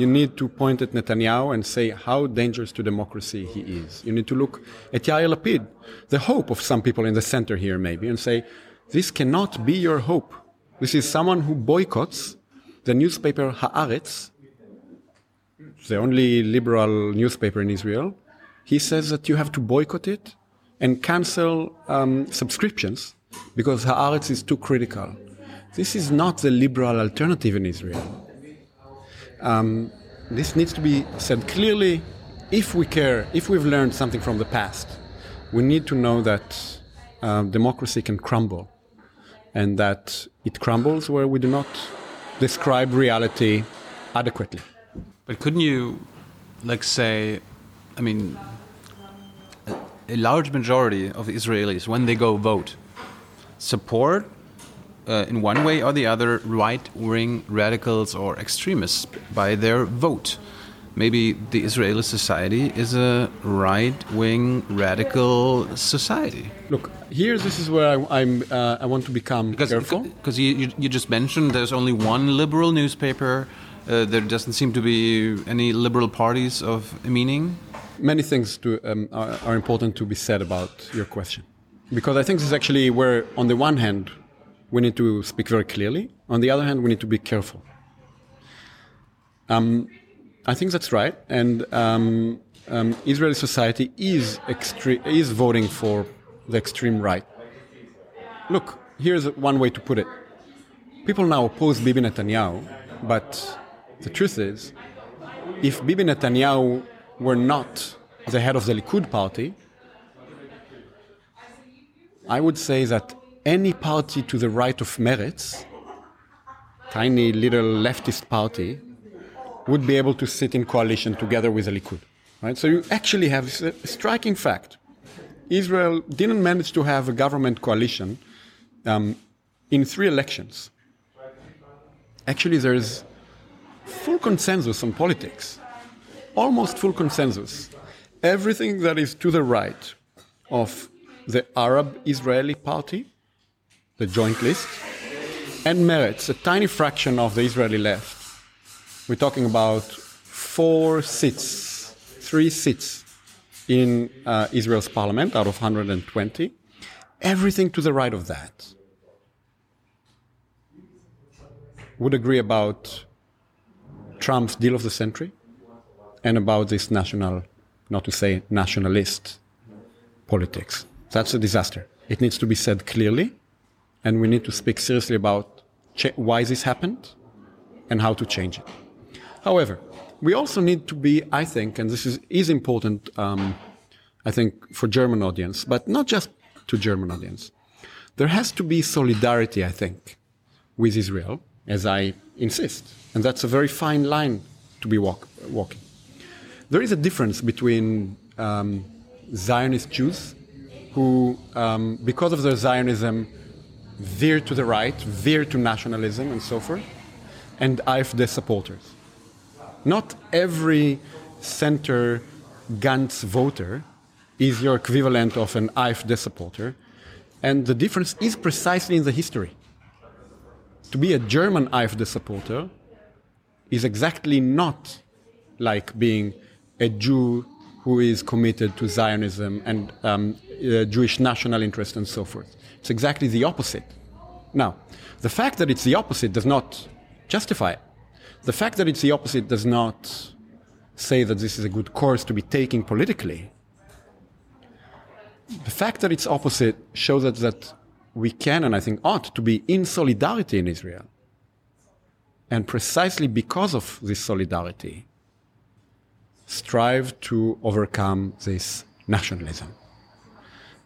you need to point at Netanyahu and say how dangerous to democracy he is. You need to look at Yair Lapid, the hope of some people in the center here, maybe, and say, this cannot be your hope. This is someone who boycotts the newspaper Haaretz, the only liberal newspaper in Israel. He says that you have to boycott it and cancel um, subscriptions because Haaretz is too critical. This is not the liberal alternative in Israel. Um, this needs to be said clearly. If we care, if we've learned something from the past, we need to know that um, democracy can crumble, and that it crumbles where we do not describe reality adequately. But couldn't you, like, say, I mean, a, large majority of Israelis, when they go vote, support, uh, in one way or the other, right wing radicals or extremists by their vote? Maybe the Israeli society is a right wing radical society. Look, here, this is where I, I'm. Uh, I want to become Because careful. because you, you, you just mentioned there's only one liberal newspaper. Uh, there doesn't seem to be any liberal parties of meaning. many things to, um, are, are important to be said about your question. Because I think this is actually where, on the one hand, we need to speak very clearly. On the other hand, we need to be careful. Um, I think that's right. And um, um, Israeli society is, is voting for the extreme right. Look, here's one way to put it. People now oppose Bibi Netanyahu, but the truth is, if Bibi Netanyahu were not the head of the Likud party, I would say that any party to the right of Meretz, tiny little leftist party, would be able to sit in coalition together with the Likud. Right? So you actually have a striking fact. Israel didn't manage to have a government coalition um, in three elections. Actually, there is full consensus on politics, almost full consensus. Everything that is to the right of the Arab Israeli Party, the joint list, and Meretz, a tiny fraction of the Israeli left. We're talking about four seats, three seats in uh, Israel's parliament out of 120. Everything to the right of that would agree about Trump's deal of the century and about this national, not to say nationalist politics. That's a disaster. It needs to be said clearly, and we need to speak seriously about why this happened and how to change it. However, we also need to be, I think, and this is, is important, um, I think, for German audience, but not just to German audience. There has to be solidarity, I think, with Israel, as I insist. And that's a very fine line to be walk, walking. There is a difference between um, Zionist Jews who, um, because of their Zionism, veer to the right, veer to nationalism, and so forth, and AfD supporters. Not every center Gantz voter is your equivalent of an AfD supporter, and the difference is precisely in the history. To be a German AfD supporter is exactly not like being a Jew who is committed to Zionism and um, uh, Jewish national interest and so forth. It's exactly the opposite. Now, the fact that it's the opposite does not justify it. The fact that it's the opposite does not say that this is a good course to be taking politically. The fact that it's opposite shows us that we can and I think ought to be in solidarity in Israel. And precisely because of this solidarity, strive to overcome this nationalism.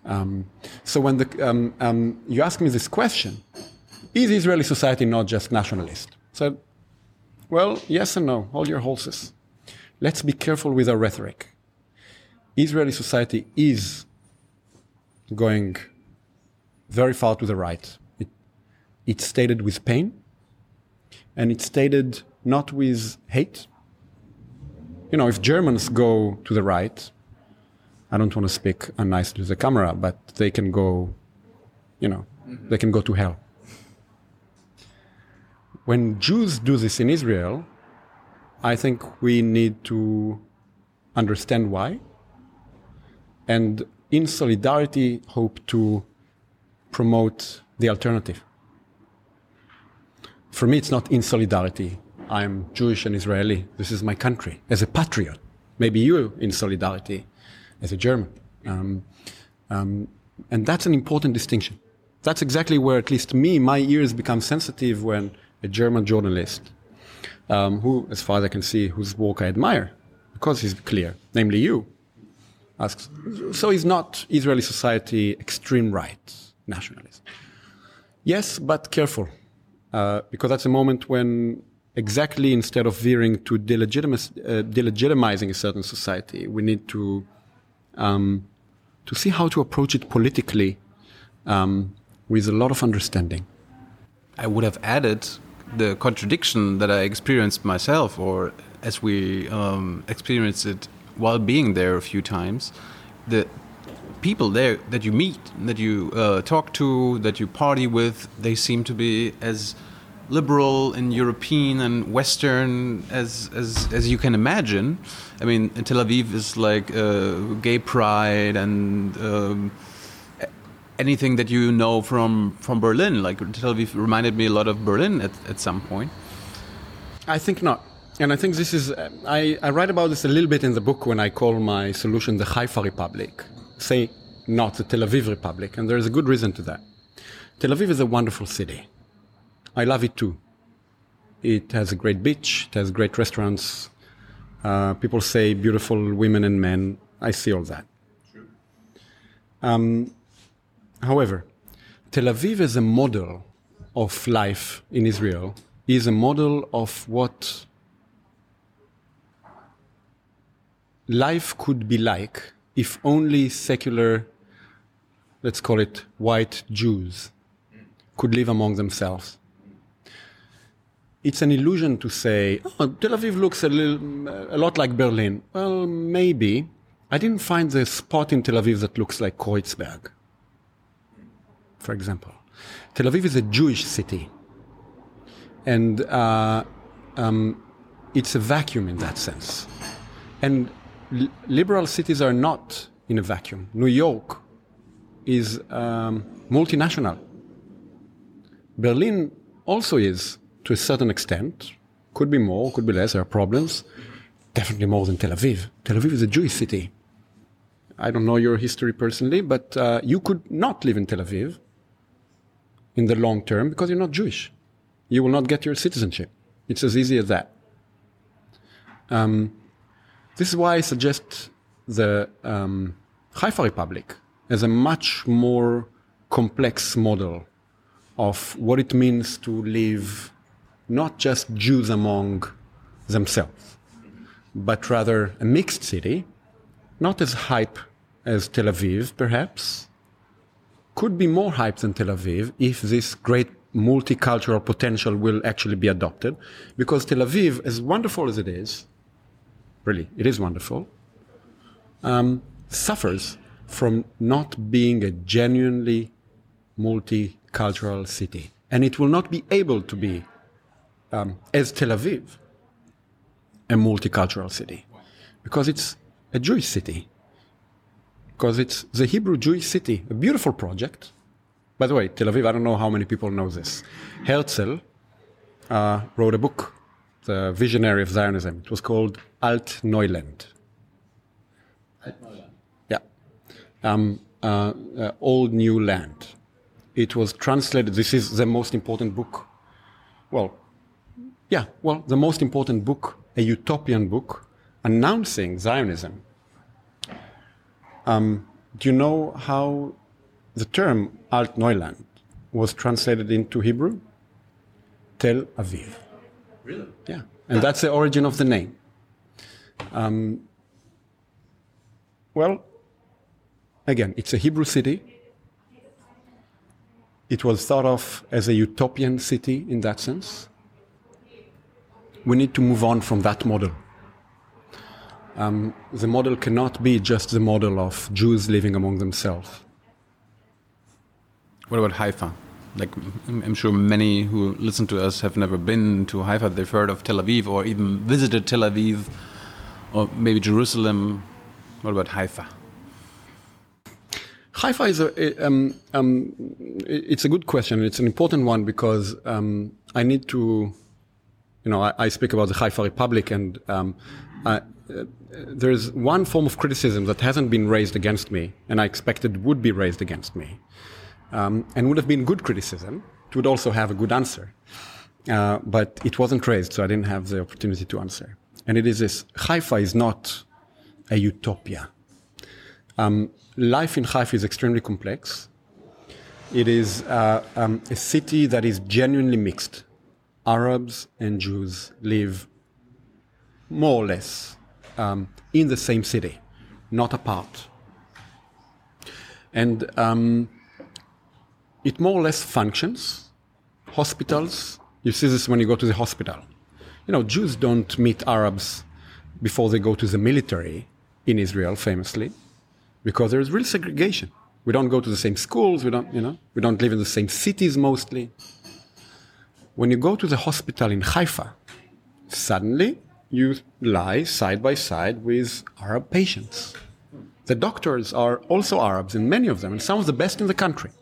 Um, so when the, um, um, you ask me this question, is Israeli society not just nationalist? So, well, yes and no. Hold your horses. Let's be careful with our rhetoric. Israeli society is going very far to the right. It, it's stated with pain, and it's stated not with hate. You know, if Germans go to the right, I don't want to speak unnicely to the camera, but they can go, you know, mm-hmm. they can go to hell. When Jews do this in Israel, I think we need to understand why and in solidarity hope to promote the alternative. For me, it's not in solidarity. I'm Jewish and Israeli. This is my country as a patriot. Maybe you in solidarity as a German. Um, um, and that's an important distinction. That's exactly where, at least me, my ears become sensitive when a German journalist, um, who, as far as I can see, whose work I admire, because he's clear, namely you, asks, so is not Israeli society extreme right nationalism? Yes, but careful, uh, because that's a moment when exactly instead of veering to uh, delegitimizing a certain society, we need to um, to see how to approach it politically um, with a lot of understanding. I would have added the contradiction that I experienced myself, or as we um, experienced it while being there a few times, the people there that you meet, that you uh, talk to, that you party with, they seem to be as liberal and European and Western as as as you can imagine. I mean, Tel Aviv is like uh, gay pride and. Um, anything that you know from from Berlin. Like Tel Aviv reminded me a lot of Berlin at, at some point. I think not. And I think this is, I, I write about this a little bit in the book when I call my solution the Haifa Republic. Say not the Tel Aviv Republic. And there's a good reason to that. Tel Aviv is a wonderful city. I love it too. It has a great beach, it has great restaurants. Uh, people say beautiful women and men. I see all that. Um, However, Tel Aviv as a model of life in Israel is a model of what life could be like if only secular, let's call it white Jews, could live among themselves. It's an illusion to say, oh, Tel Aviv looks a, little, a lot like Berlin. Well, maybe. I didn't find the spot in Tel Aviv that looks like Kreuzberg for example. Tel Aviv is a Jewish city. And uh, um, it's a vacuum in that sense. And li- liberal cities are not in a vacuum. New York is um, multinational. Berlin also is to a certain extent. Could be more, could be less. There are problems. Definitely more than Tel Aviv. Tel Aviv is a Jewish city. I don't know your history personally, but uh, you could not live in Tel Aviv in the long term because you're not Jewish. You will not get your citizenship. It's as easy as that. Um, this is why I suggest the um, Haifa Republic as a much more complex model of what it means to live not just Jews among themselves, but rather a mixed city, not as hype as Tel Aviv, perhaps, could be more hype than Tel Aviv if this great multicultural potential will actually be adopted. Because Tel Aviv, as wonderful as it is, really, it is wonderful, um, suffers from not being a genuinely multicultural city. And it will not be able to be, um, as Tel Aviv, a multicultural city. Because it's a Jewish city. Because it's the Hebrew Jewish city, a beautiful project. By the way, Tel Aviv, I don't know how many people know this. Herzl uh, wrote a book, the visionary of Zionism. It was called Alt Neuland. Yeah. Um, uh, uh, Old New Land. It was translated, this is the most important book. Well, yeah, well, the most important book, a utopian book, announcing Zionism. Um, do you know how the term Alt Neuland was translated into Hebrew? Tel Aviv. Really? Yeah, and that's the origin of the name. Um, well, again, it's a Hebrew city. It was thought of as a utopian city in that sense. We need to move on from that model. Um, the model cannot be just the model of Jews living among themselves. What about Haifa? Like, I'm sure many who listen to us have never been to Haifa. They've heard of Tel Aviv or even visited Tel Aviv or maybe Jerusalem. What about Haifa? Haifa is a, um, um, it's a good question. It's an important one because um, I need to, you know, I, I, speak about the Haifa Republic and um, I, uh, there's one form of criticism that hasn't been raised against me and I expected would be raised against me um, and would have been good criticism. It would also have a good answer. Uh, but it wasn't raised, so I didn't have the opportunity to answer. And it is this Haifa is not a utopia. Um, life in Haifa is extremely complex. It is uh, um, a city that is genuinely mixed. Arabs and Jews live more or less um, in the same city, not apart. And um, it more or less functions. Hospitals, you see this when you go to the hospital. You know, Jews don't meet Arabs before they go to the military in Israel, famously, because there is real segregation. We don't go to the same schools, we don't, you know, we don't live in the same cities mostly. When you go to the hospital in Haifa, suddenly you lie side by side with Arab patients. The doctors are also Arabs, and many of them, and some of the best in the country.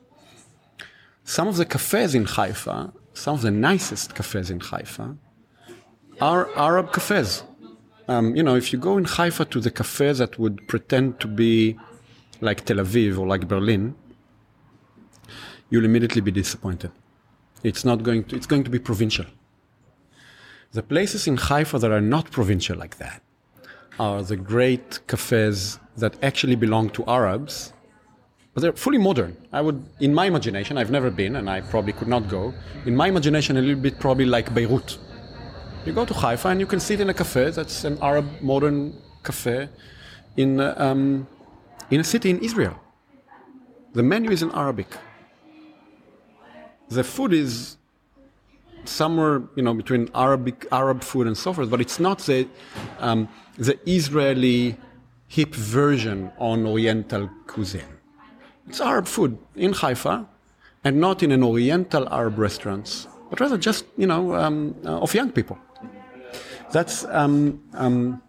Some of the cafes in Haifa, some of the nicest cafes in Haifa, are Arab cafes. Um, you know, if you go in Haifa to the cafe that would pretend to be like Tel Aviv or like Berlin, you'll immediately be disappointed. It's not going to, it's going to be provincial. The places in Haifa that are not provincial like that are the great cafes that actually belong to Arabs, but they're fully modern. I would, in my imagination, I've never been and I probably could not go. In my imagination, a little bit probably like Beirut. You go to Haifa and you can sit in a cafe that's an Arab modern cafe in, um, in a city in Israel. The menu is in Arabic. The food is somewhere you know between Arabic Arab food and so forth, but it's not the um, the Israeli hip version on Oriental cuisine. It's Arab food in Haifa, and not in an Oriental Arab restaurants, but rather just you know um, uh, of young people. That's um, um,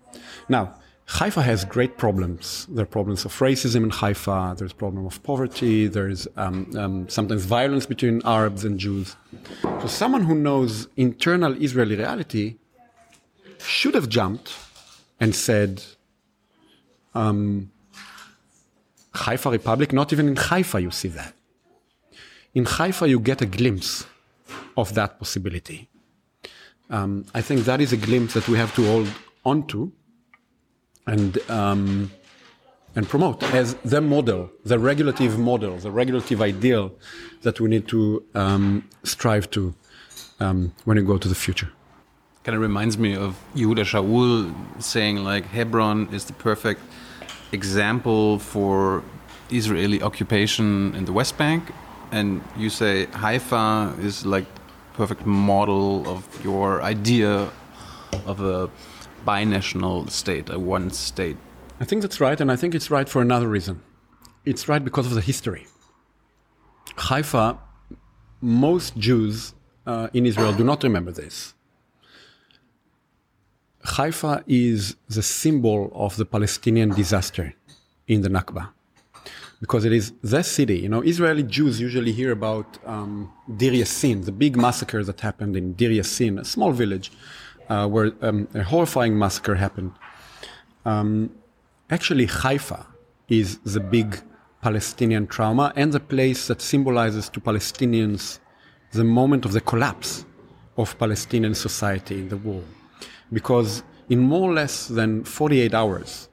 now Haifa has great problems. There are problems of racism in Haifa. There's problem of poverty. There's um, um, sometimes violence between Arabs and Jews. So someone who knows internal Israeli reality should have jumped and said, um, Haifa Republic, not even in Haifa you see that. In Haifa you get a glimpse of that possibility. Um, I think that is a glimpse that we have to hold onto and um, and promote as the model, the regulative model, the regulative ideal that we need to um, strive to um, when we go to the future. Kind of reminds me of Yehuda Shaul saying like Hebron is the perfect example for Israeli occupation in the West Bank, and you say Haifa is like perfect model of your idea of a binational state, a one state. I think that's right, and I think it's right for another reason. It's right because of the history. Haifa, most Jews uh, in Israel do not remember this. Haifa is the symbol of the Palestinian disaster in the Nakba. Because it is the city. You know, Israeli Jews usually hear about um, Deir Yassin, the big massacre that happened in Deir Yassin, a small village uh, where um, a horrifying massacre happened. Um, actually, Haifa is the big Palestinian trauma and the place that symbolizes to Palestinians the moment of the collapse of Palestinian society in the war because in more or less than 48 hours,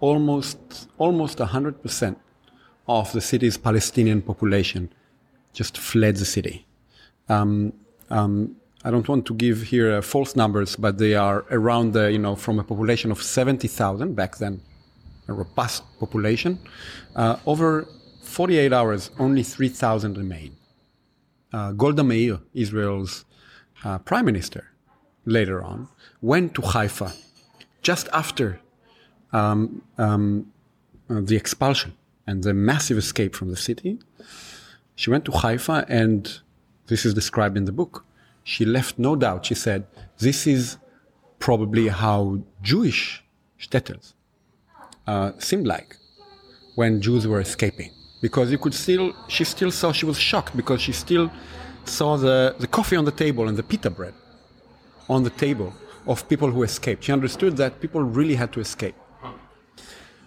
almost almost 100% of the city's Palestinian population just fled the city. Um, um, I don't want to give here uh, false numbers, but they are around the, you know, from a population of 70,000 back then, a robust population. Uh, over 48 hours, only 3,000 remain. Uh, Golda Meir, Israel's uh, prime minister, later on, went to Haifa just after um, um, uh, the expulsion and the massive escape from the city. She went to Haifa, and this is described in the book. She left no doubt. She said, This is probably how Jewish shtetls uh, seemed like when Jews were escaping. Because you could still, she still saw, she was shocked because she still saw the, the coffee on the table and the pita bread on the table of people who escaped. She understood that people really had to escape.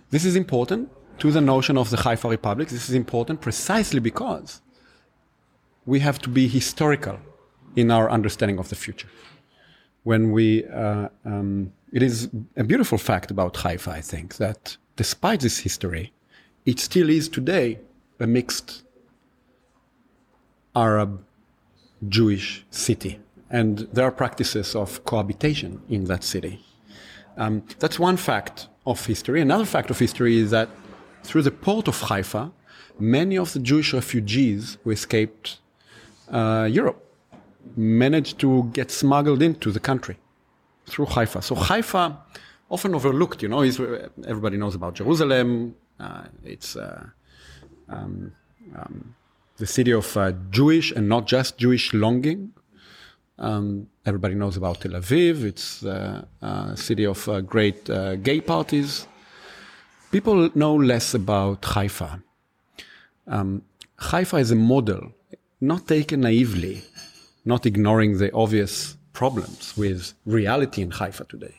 This is important to the notion of the Haifa Republic. This is important precisely because we have to be historical in our understanding of the future. When we, uh, um, it is a beautiful fact about Haifa, I think, that despite this history, it still is today a mixed Arab Jewish city and there are practices of cohabitation in that city. Um, that's one fact of history. Another fact of history is that through the port of Haifa, many of the Jewish refugees who escaped uh, Europe managed to get smuggled into the country through Haifa. So Haifa, often overlooked, you know, everybody knows about Jerusalem. Uh, it's uh, um, um, the city of uh, Jewish and not just Jewish longing um, everybody knows about Tel Aviv. It's uh, a city of uh, great uh, gay parties. People know less about Haifa. Um, Haifa is a model, not taken naively, not ignoring the obvious problems with reality in Haifa today.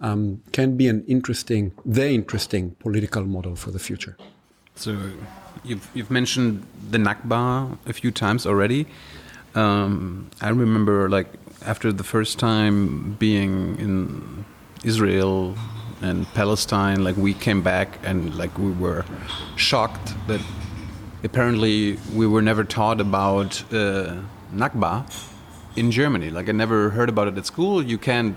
Um, can be an interesting, the interesting political model for the future. So, you've, you've mentioned the Nakba a few times already. Um, I remember like after the first time being in Israel and Palestine, like we came back and like we were shocked that apparently we were never taught about uh, Nakba in Germany. Like I never heard about it at school. You can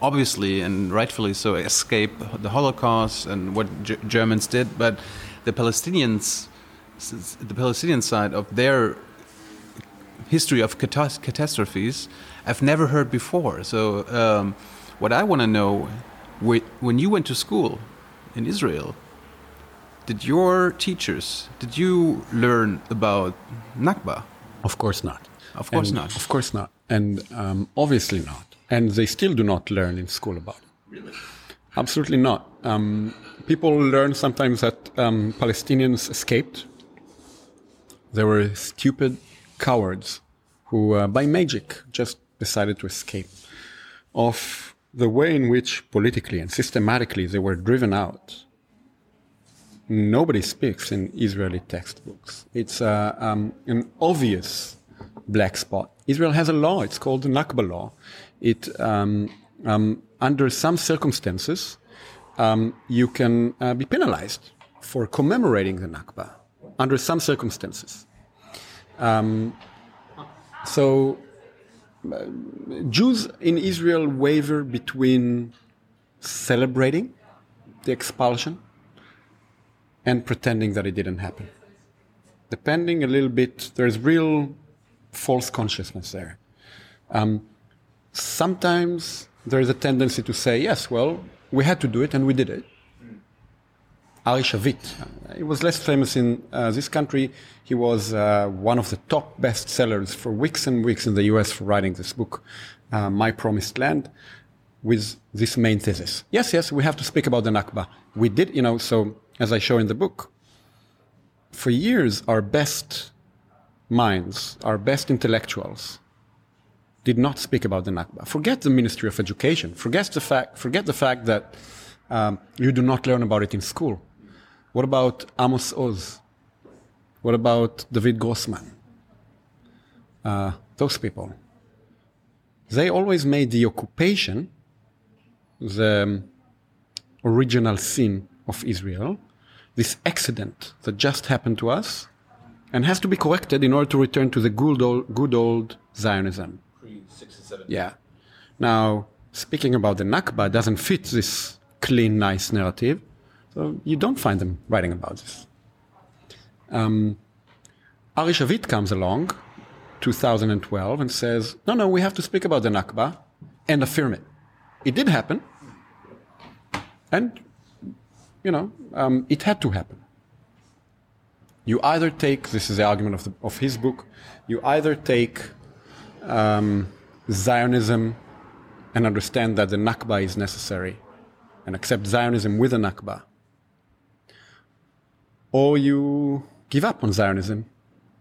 obviously and rightfully so escape the Holocaust and what G Germans did, but the Palestinians, the Palestinian side of their history of catastrophes I've never heard before. So, um, what I want to know when you went to school in Israel, did your teachers, did you learn about Nakba? Of course not. Of course and not. Of course not. And um, obviously not. And they still do not learn in school about it. Really? Absolutely not. Um, people learn sometimes that um, Palestinians escaped. They were stupid cowards who, uh, by magic, just decided to escape. Of the way in which politically and systematically they were driven out, nobody speaks in Israeli textbooks. It's uh, um, an obvious black spot. Israel has a law. It's called the Nakba law. It, um, um, under some circumstances, um, you can uh, be penalized for commemorating the Nakba under some circumstances. Um, so uh, Jews in Israel waver between celebrating the expulsion and pretending that it didn't happen. Depending a little bit, there's real false consciousness there. Um, sometimes there's a tendency to say, yes, well, we had to do it and we did it. Ari Shavit. He was less famous in uh, this country. He was uh, one of the top bestsellers for weeks and weeks in the US for writing this book, uh, My Promised Land, with this main thesis. Yes, yes, we have to speak about the Nakba. We did, you know, so as I show in the book, for years, our best minds, our best intellectuals, did not speak about the Nakba. Forget the Ministry of Education. Forget the fact, forget the fact that um, you do not learn about it in school. What about Amos Oz? What about David Grossman? Uh, those people. They always made the occupation the original sin of Israel, this accident that just happened to us, and has to be corrected in order to return to the good old, good old Zionism. Yeah. Now, speaking about the Nakba doesn't fit this clean, nice narrative. So you don't find them writing about this. Um, Ari Shavit comes along, 2012, and says, no, no, we have to speak about the Nakba and affirm it. It did happen. And, you know, um, it had to happen. You either take, this is the argument of, the, of his book, you either take um, Zionism and understand that the Nakba is necessary and accept Zionism with a Nakba, or you give up on Zionism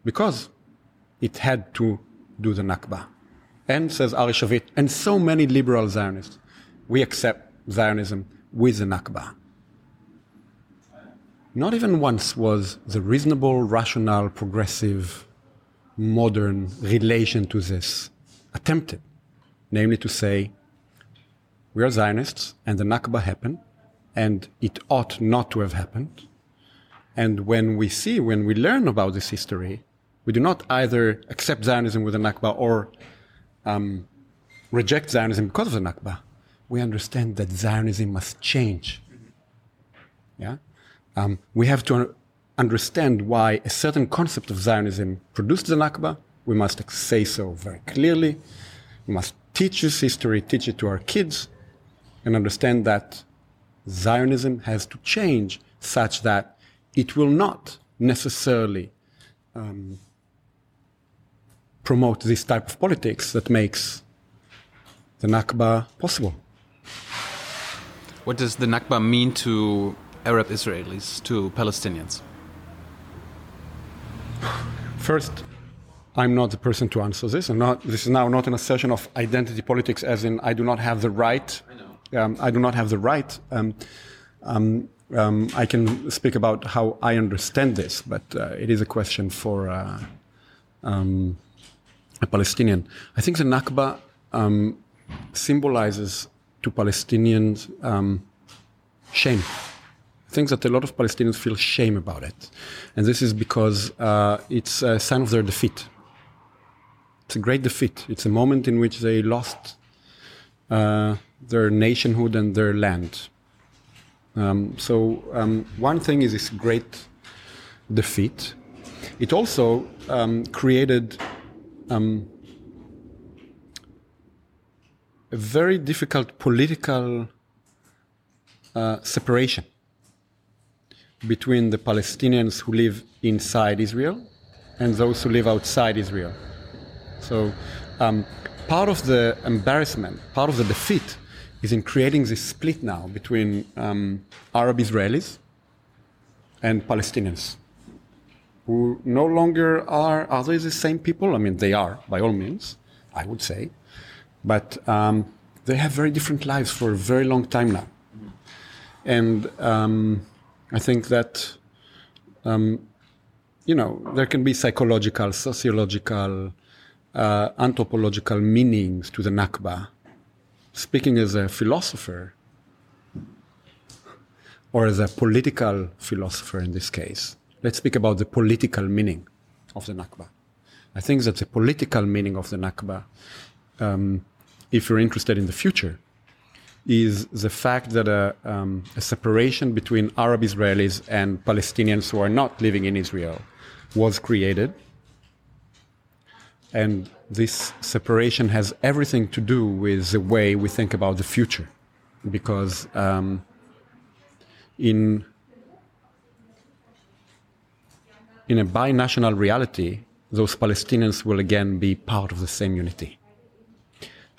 because it had to do the Nakba. And says Ari Shavit, and so many liberal Zionists, we accept Zionism with the Nakba. Not even once was the reasonable, rational, progressive, modern relation to this attempted, namely to say, we are Zionists and the Nakba happened, and it ought not to have happened. And when we see, when we learn about this history, we do not either accept Zionism with the Nakba or um, reject Zionism because of the Nakba. We understand that Zionism must change. Yeah? Um, we have to understand why a certain concept of Zionism produced the Nakba. We must say so very clearly. We must teach this history, teach it to our kids, and understand that Zionism has to change such that it will not necessarily um, promote this type of politics that makes the Nakba possible. What does the Nakba mean to Arab Israelis, to Palestinians? First, I'm not the person to answer this. And not, this is now not an assertion of identity politics, as in I do not have the right. I, um, I do not have the right. Um, um, um, I can speak about how I understand this, but uh, it is a question for uh, um, a Palestinian. I think the Nakba um, symbolizes to Palestinians shame. Things that a lot of Palestinians feel shame about it. And this is because uh, it's a sign of their defeat. It's a great defeat. It's a moment in which they lost uh, their nationhood and their land. Um, so um, one thing is this great defeat. It also um, created um, a very difficult political uh, separation between the Palestinians who live inside Israel and those who live outside Israel. So, um, part of the embarrassment, part of the defeat, is in creating this split now between um, Arab Israelis and Palestinians, who no longer are are they the same people? I mean, they are by all means, I would say, but um, they have very different lives for a very long time now, and um, I think that um, you know there can be psychological, sociological, uh, anthropological meanings to the Nakba. Speaking as a philosopher, or as a political philosopher in this case, let's speak about the political meaning of the Nakba. I think that the political meaning of the Nakba, um, if you're interested in the future, is the fact that a, um, a, separation between Arab Israelis and Palestinians who are not living in Israel was created. And this separation has everything to do with the way we think about the future. Because um, in in a binational reality, those Palestinians will again be part of the same unity.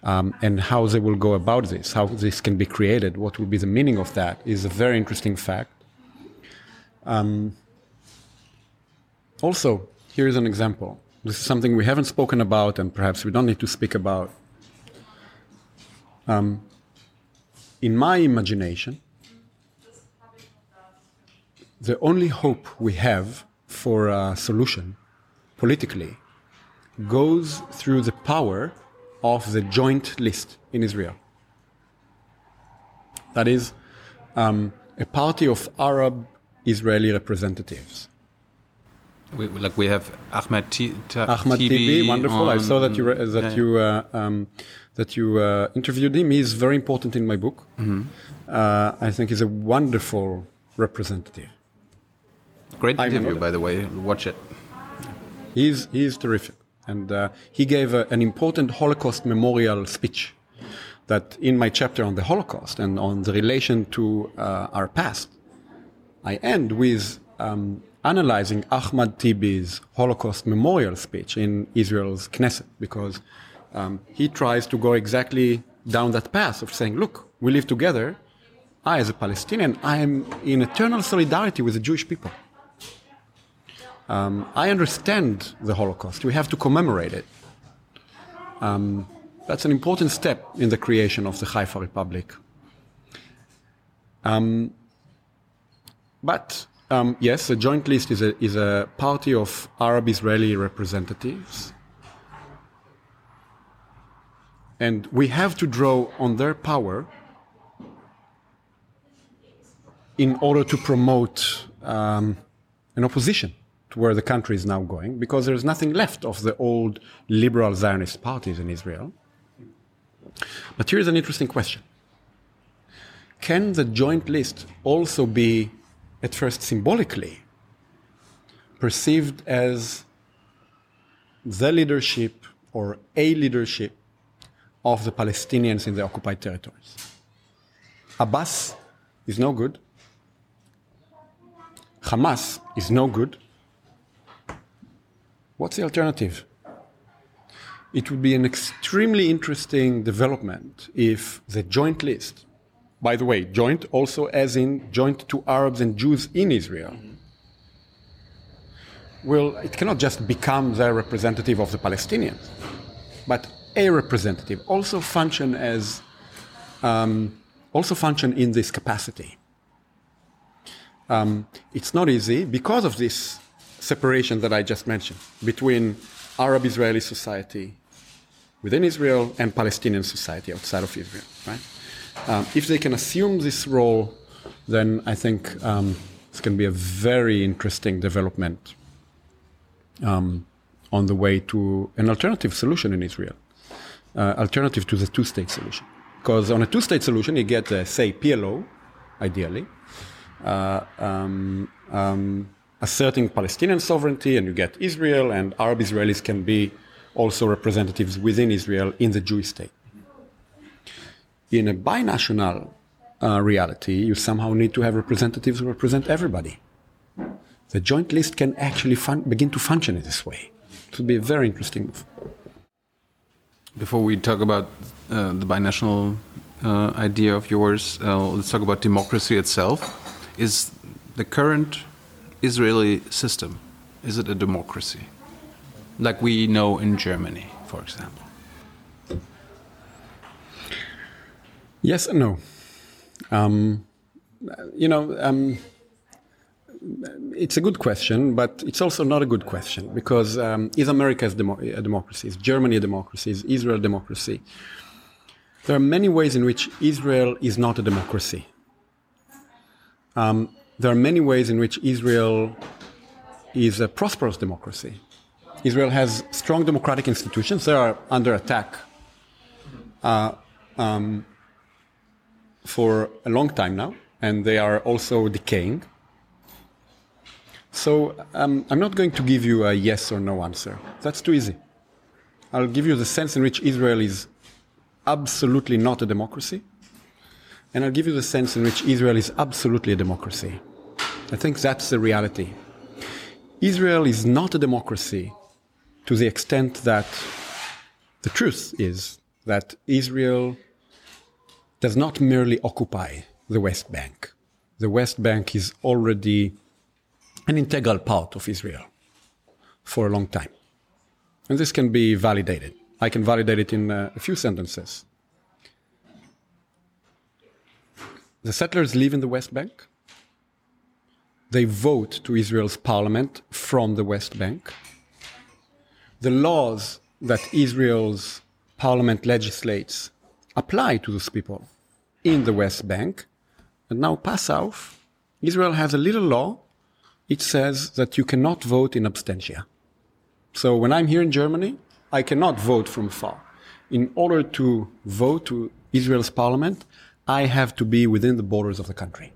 Um, and how they will go about this, how this can be created, what will be the meaning of that, is a very interesting fact. Um, also, here is an example. This is something we haven't spoken about, and perhaps we don't need to speak about. Um, in my imagination, the only hope we have for a solution politically goes through the power of the joint list in Israel. That is, um, a party of Arab Israeli representatives. We, like we have Ahmed, T- T- Ahmed Tibi, wonderful. I saw that you re- that yeah, you uh, um, that you uh, interviewed him. He's very important in my book. Mm-hmm. Uh, I think he's a wonderful representative. Great interview, by the way. Watch it. He's he's terrific, and uh, he gave a, an important Holocaust memorial speech. That in my chapter on the Holocaust and on the relation to uh, our past, I end with um, analyzing Ahmad Tibi's Holocaust memorial speech in Israel's Knesset because um, he tries to go exactly down that path of saying, look, we live together. I, as a Palestinian, I am in eternal solidarity with the Jewish people. Um, I understand the Holocaust. We have to commemorate it. Um, that's an important step in the creation of the Haifa Republic. Um, but um, yes, the Joint List is a, is a party of Arab Israeli representatives. And we have to draw on their power in order to promote um, an opposition to where the country is now going, because there's nothing left of the old liberal Zionist parties in Israel. But here's an interesting question Can the joint list also be, at first symbolically, perceived as the leadership or a leadership of the Palestinians in the occupied territories? Abbas is no good. Hamas is no good. What's the alternative? It would be an extremely interesting development if the joint list, by the way, joint also as in joint to Arabs and Jews in Israel, well, it cannot just become the representative of the Palestinians, but a representative also function as um, also function in this capacity. Um, it's not easy because of this separation that I just mentioned between Arab Israeli society within Israel and Palestinian society outside of Israel, right? Um, if they can assume this role, then I think um, it's going to be a very interesting development um, on the way to an alternative solution in Israel, uh, alternative to the two state solution. Because on a two state solution, you get, uh, say, PLO, ideally, uh, um, um, asserting Palestinian sovereignty, and you get Israel, and Arab Israelis can be also representatives within Israel in the Jewish state. In a binational uh, reality, you somehow need to have representatives who represent everybody. The joint list can actually fun- begin to function in this way. It would be a very interesting move. Before we talk about uh, the binational uh, idea of yours, uh, let's talk about democracy itself. Is the current Israeli system is it a democracy, like we know in Germany, for example? Yes and no. Um, you know, um, it's a good question, but it's also not a good question because um, is America a, demo a democracy? Is Germany a democracy? Is Israel a democracy? There are many ways in which Israel is not a democracy. Um, there are many ways in which Israel is a prosperous democracy. Israel has strong democratic institutions. They are under attack uh, um, for a long time now, and they are also decaying. So um, I'm not going to give you a yes or no answer. That's too easy. I'll give you the sense in which Israel is absolutely not a democracy, and I'll give you the sense in which Israel is absolutely a democracy. I think that's the reality. Israel is not a democracy to the extent that the truth is that Israel does not merely occupy the West Bank. The West Bank is already an integral part of Israel for a long time. And this can be validated. I can validate it in uh, a few sentences. The settlers live in the West Bank. They vote to Israel's parliament from the West Bank. The laws that Israel's parliament legislates apply to those people in the West Bank. And now, Passover, Israel has a little law it says that you cannot vote in absentia. So when I'm here in Germany, I cannot vote from far. In order to vote to Israel's parliament, I have to be within the borders of the country.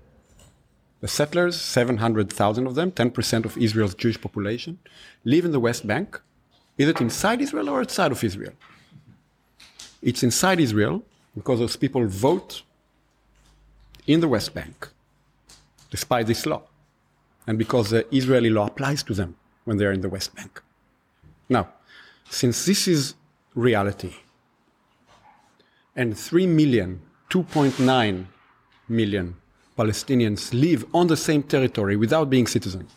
The settlers, 700,000 of them, 10% of Israel's Jewish population, live in the West Bank. It inside Israel or outside of Israel? It's inside Israel because those people vote in the West Bank, despite this law and because the Israeli law applies to them when they are in the West Bank. Now, since this is reality, and 3 million, 2.9 million Palestinians live on the same territory without being citizens,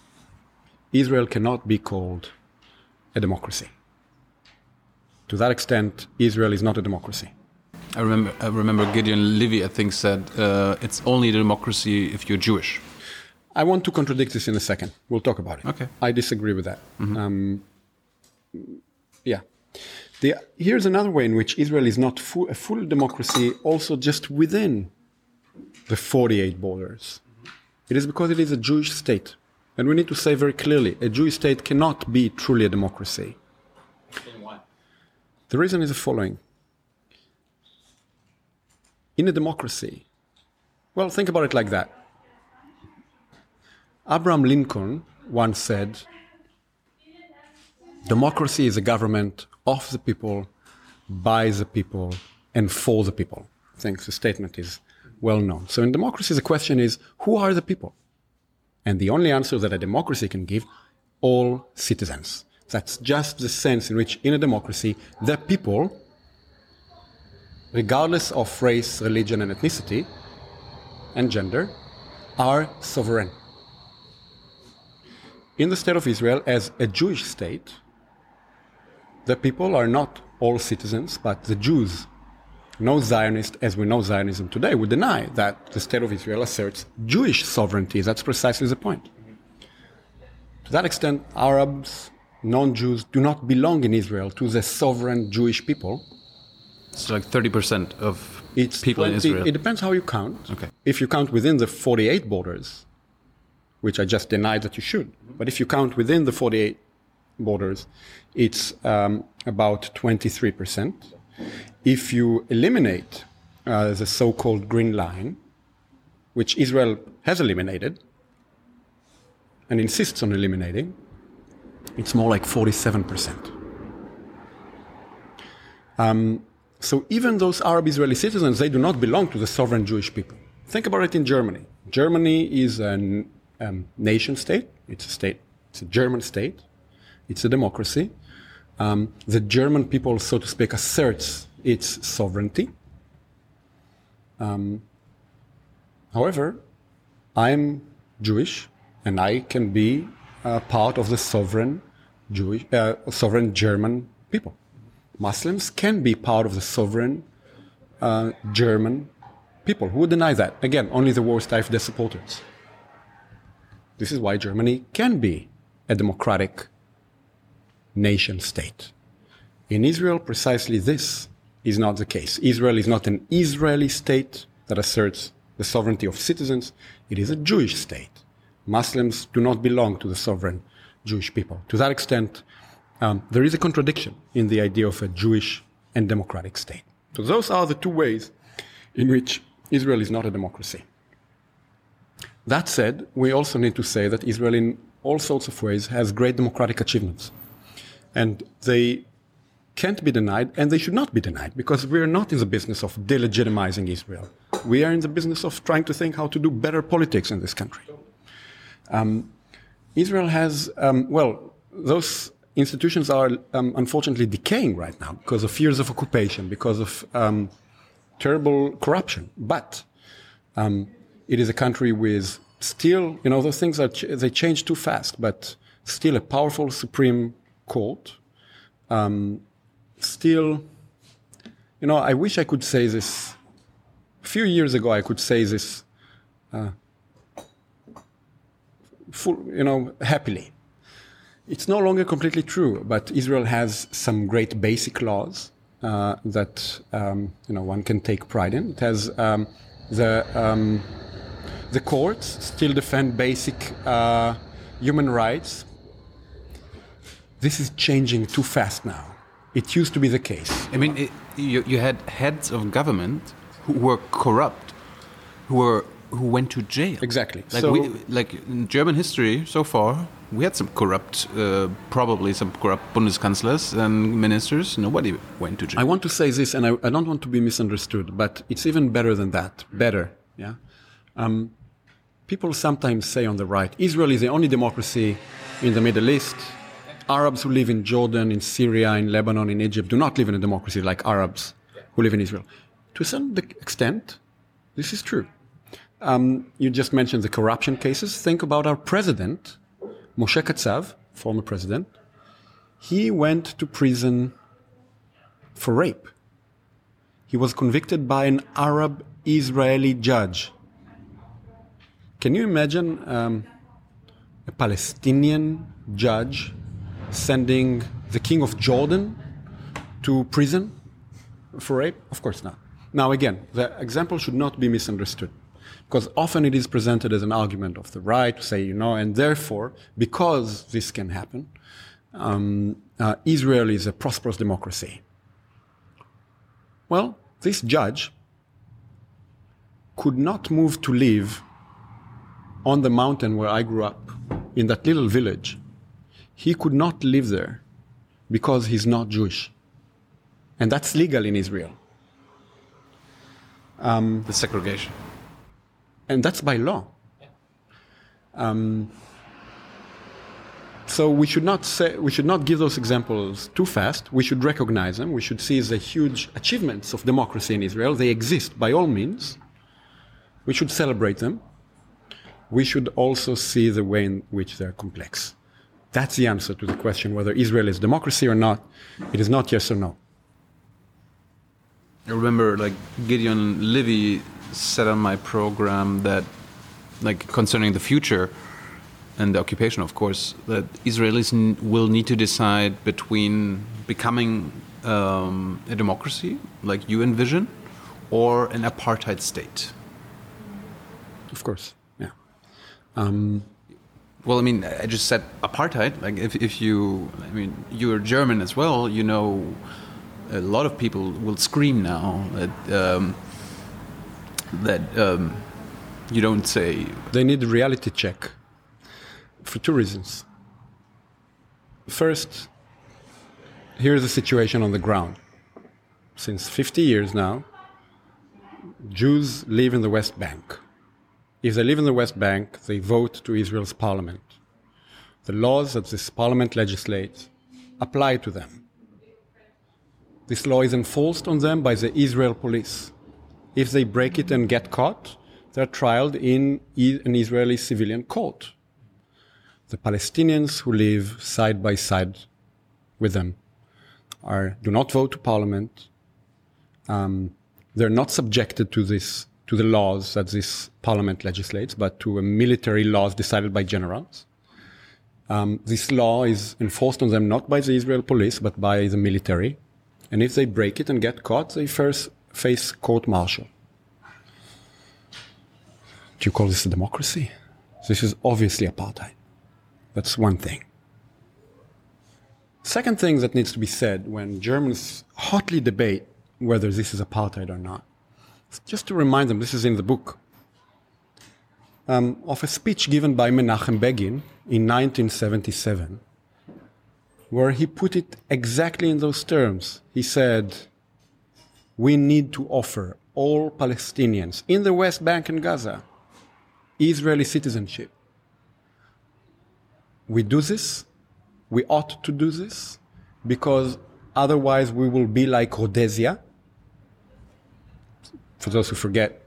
Israel cannot be called a democracy. To that extent, Israel is not a democracy. I remember, I remember Gideon Levy, I think, said uh, it's only a democracy if you're Jewish. I want to contradict this in a second. We'll talk about it. Okay. I disagree with that. Mm-hmm. Um, yeah. The, here's another way in which Israel is not full, a full democracy, also just within the 48 borders. It is because it is a Jewish state. And we need to say very clearly a Jewish state cannot be truly a democracy. The reason is the following. In a democracy, well, think about it like that Abraham Lincoln once said, Democracy is a government of the people, by the people, and for the people. I think the statement is well known. So in democracy, the question is who are the people? And the only answer that a democracy can give all citizens. That's just the sense in which, in a democracy, the people, regardless of race, religion, and ethnicity, and gender, are sovereign in the state of Israel as a Jewish state, the people are not all citizens, but the Jews. No Zionist, as we know Zionism today, would deny that the state of Israel asserts Jewish sovereignty. That's precisely the point. To that extent, Arabs, non Jews, do not belong in Israel to the sovereign Jewish people. It's like 30% of it's people 20, in Israel. It depends how you count. Okay. If you count within the 48 borders, which I just denied that you should. But if you count within the 48 borders, it's um, about 23%. If you eliminate uh, the so called green line, which Israel has eliminated and insists on eliminating, it's more like 47%. Um, so even those Arab Israeli citizens, they do not belong to the sovereign Jewish people. Think about it in Germany. Germany is a um, nation state. It's a state. It's a German state. It's a democracy. Um, the German people, so to speak, asserts its sovereignty. Um, however, I'm Jewish, and I can be part of the sovereign Jewish, uh, sovereign German people. Muslims can be part of the sovereign uh, German people. Who would deny that? Again, only the worst AfD supporters. This is why Germany can be a democratic nation state. In Israel, precisely this is not the case. Israel is not an Israeli state that asserts the sovereignty of citizens. It is a Jewish state. Muslims do not belong to the sovereign Jewish people. To that extent, um, there is a contradiction in the idea of a Jewish and democratic state. So those are the two ways in which Israel is not a democracy. That said, we also need to say that Israel, in all sorts of ways, has great democratic achievements. And they can't be denied, and they should not be denied, because we're not in the business of delegitimizing Israel. We are in the business of trying to think how to do better politics in this country. Um, Israel has, um, well, those institutions are um, unfortunately decaying right now because of fears of occupation, because of um, terrible corruption. But um, it is a country with still, you know, those things are ch- they change too fast, but still a powerful Supreme Court. Um, still, you know, I wish I could say this. A few years ago, I could say this, uh, full, you know, happily. It's no longer completely true, but Israel has some great basic laws uh, that um, you know one can take pride in. It has um, the um, the courts still defend basic uh, human rights. This is changing too fast now. It used to be the case. I mean, it, you, you had heads of government who were corrupt, who were who went to jail. Exactly. Like So- we, like in German history so far, we had some corrupt, uh, probably some corrupt Bundeskanzlers and ministers. Nobody went to jail. I want to say this, and I, I don't want to be misunderstood, but it's even better than that. Better, yeah. Um, people sometimes say on the right, Israel is the only democracy in the Middle East. Arabs who live in Jordan, in Syria, in Lebanon, in Egypt do not live in a democracy like Arabs who live in Israel. To a certain extent, this is true. Um, you just mentioned the corruption cases. Think about our president, Moshe Katsav, former president. He went to prison for rape. He was convicted by an Arab Israeli judge. Can you imagine um, a Palestinian judge sending the king of Jordan to prison for rape? Of course not. Now, again, the example should not be misunderstood because often it is presented as an argument of the right to say, you know, and therefore, because this can happen, um, uh, Israel is a prosperous democracy. Well, this judge could not move to live on the mountain where I grew up, in that little village. He could not live there because he's not Jewish. And that's legal in Israel. the segregation. and that's by law. Um, so we should not say we should not give those examples too fast. We should recognize them. We should see the huge achievements of democracy in Israel. They exist by all means. We should celebrate them. We should also see the way in which they're complex. That's the answer to the question whether Israel is democracy or not. It is not yes or no. I remember like Gideon Levy said on my program that like concerning the future and the occupation of course that Israelis n- will need to decide between becoming um, a democracy like you envision or an apartheid state. Of course, yeah. Um, Well, I mean, I just said apartheid. Like, if, if you, I mean, you're German as well, you know, a lot of people will scream now that, um, that um, you don't say, they need a reality check for two reasons. First, here's the situation on the ground. Since 50 years now, Jews live in the West Bank. If they live in the West Bank, they vote to Israel's parliament. The laws that this parliament legislates apply to them. This law is enforced on them by the Israel police. If they break it and get caught, they're trialed in an Israeli civilian court. The Palestinians who live side by side with them are do not vote to parliament. Um, they're not subjected to this to the laws that this parliament legislates, but to a military laws decided by generals. Um, this law is enforced on them not by the Israel police, but by the military. And if they break it and get caught, they first face court martial. Do you call this a democracy? This is obviously apartheid. That's one thing. Second thing that needs to be said when Germans hotly debate whether this is apartheid or not, just to remind them, this is in the book, um, of a speech given by Menachem Begin in 1977, where he put it exactly in those terms. He said, We need to offer all Palestinians in the West Bank and Gaza Israeli citizenship. We do this, we ought to do this, because otherwise we will be like Rhodesia. For those who forget,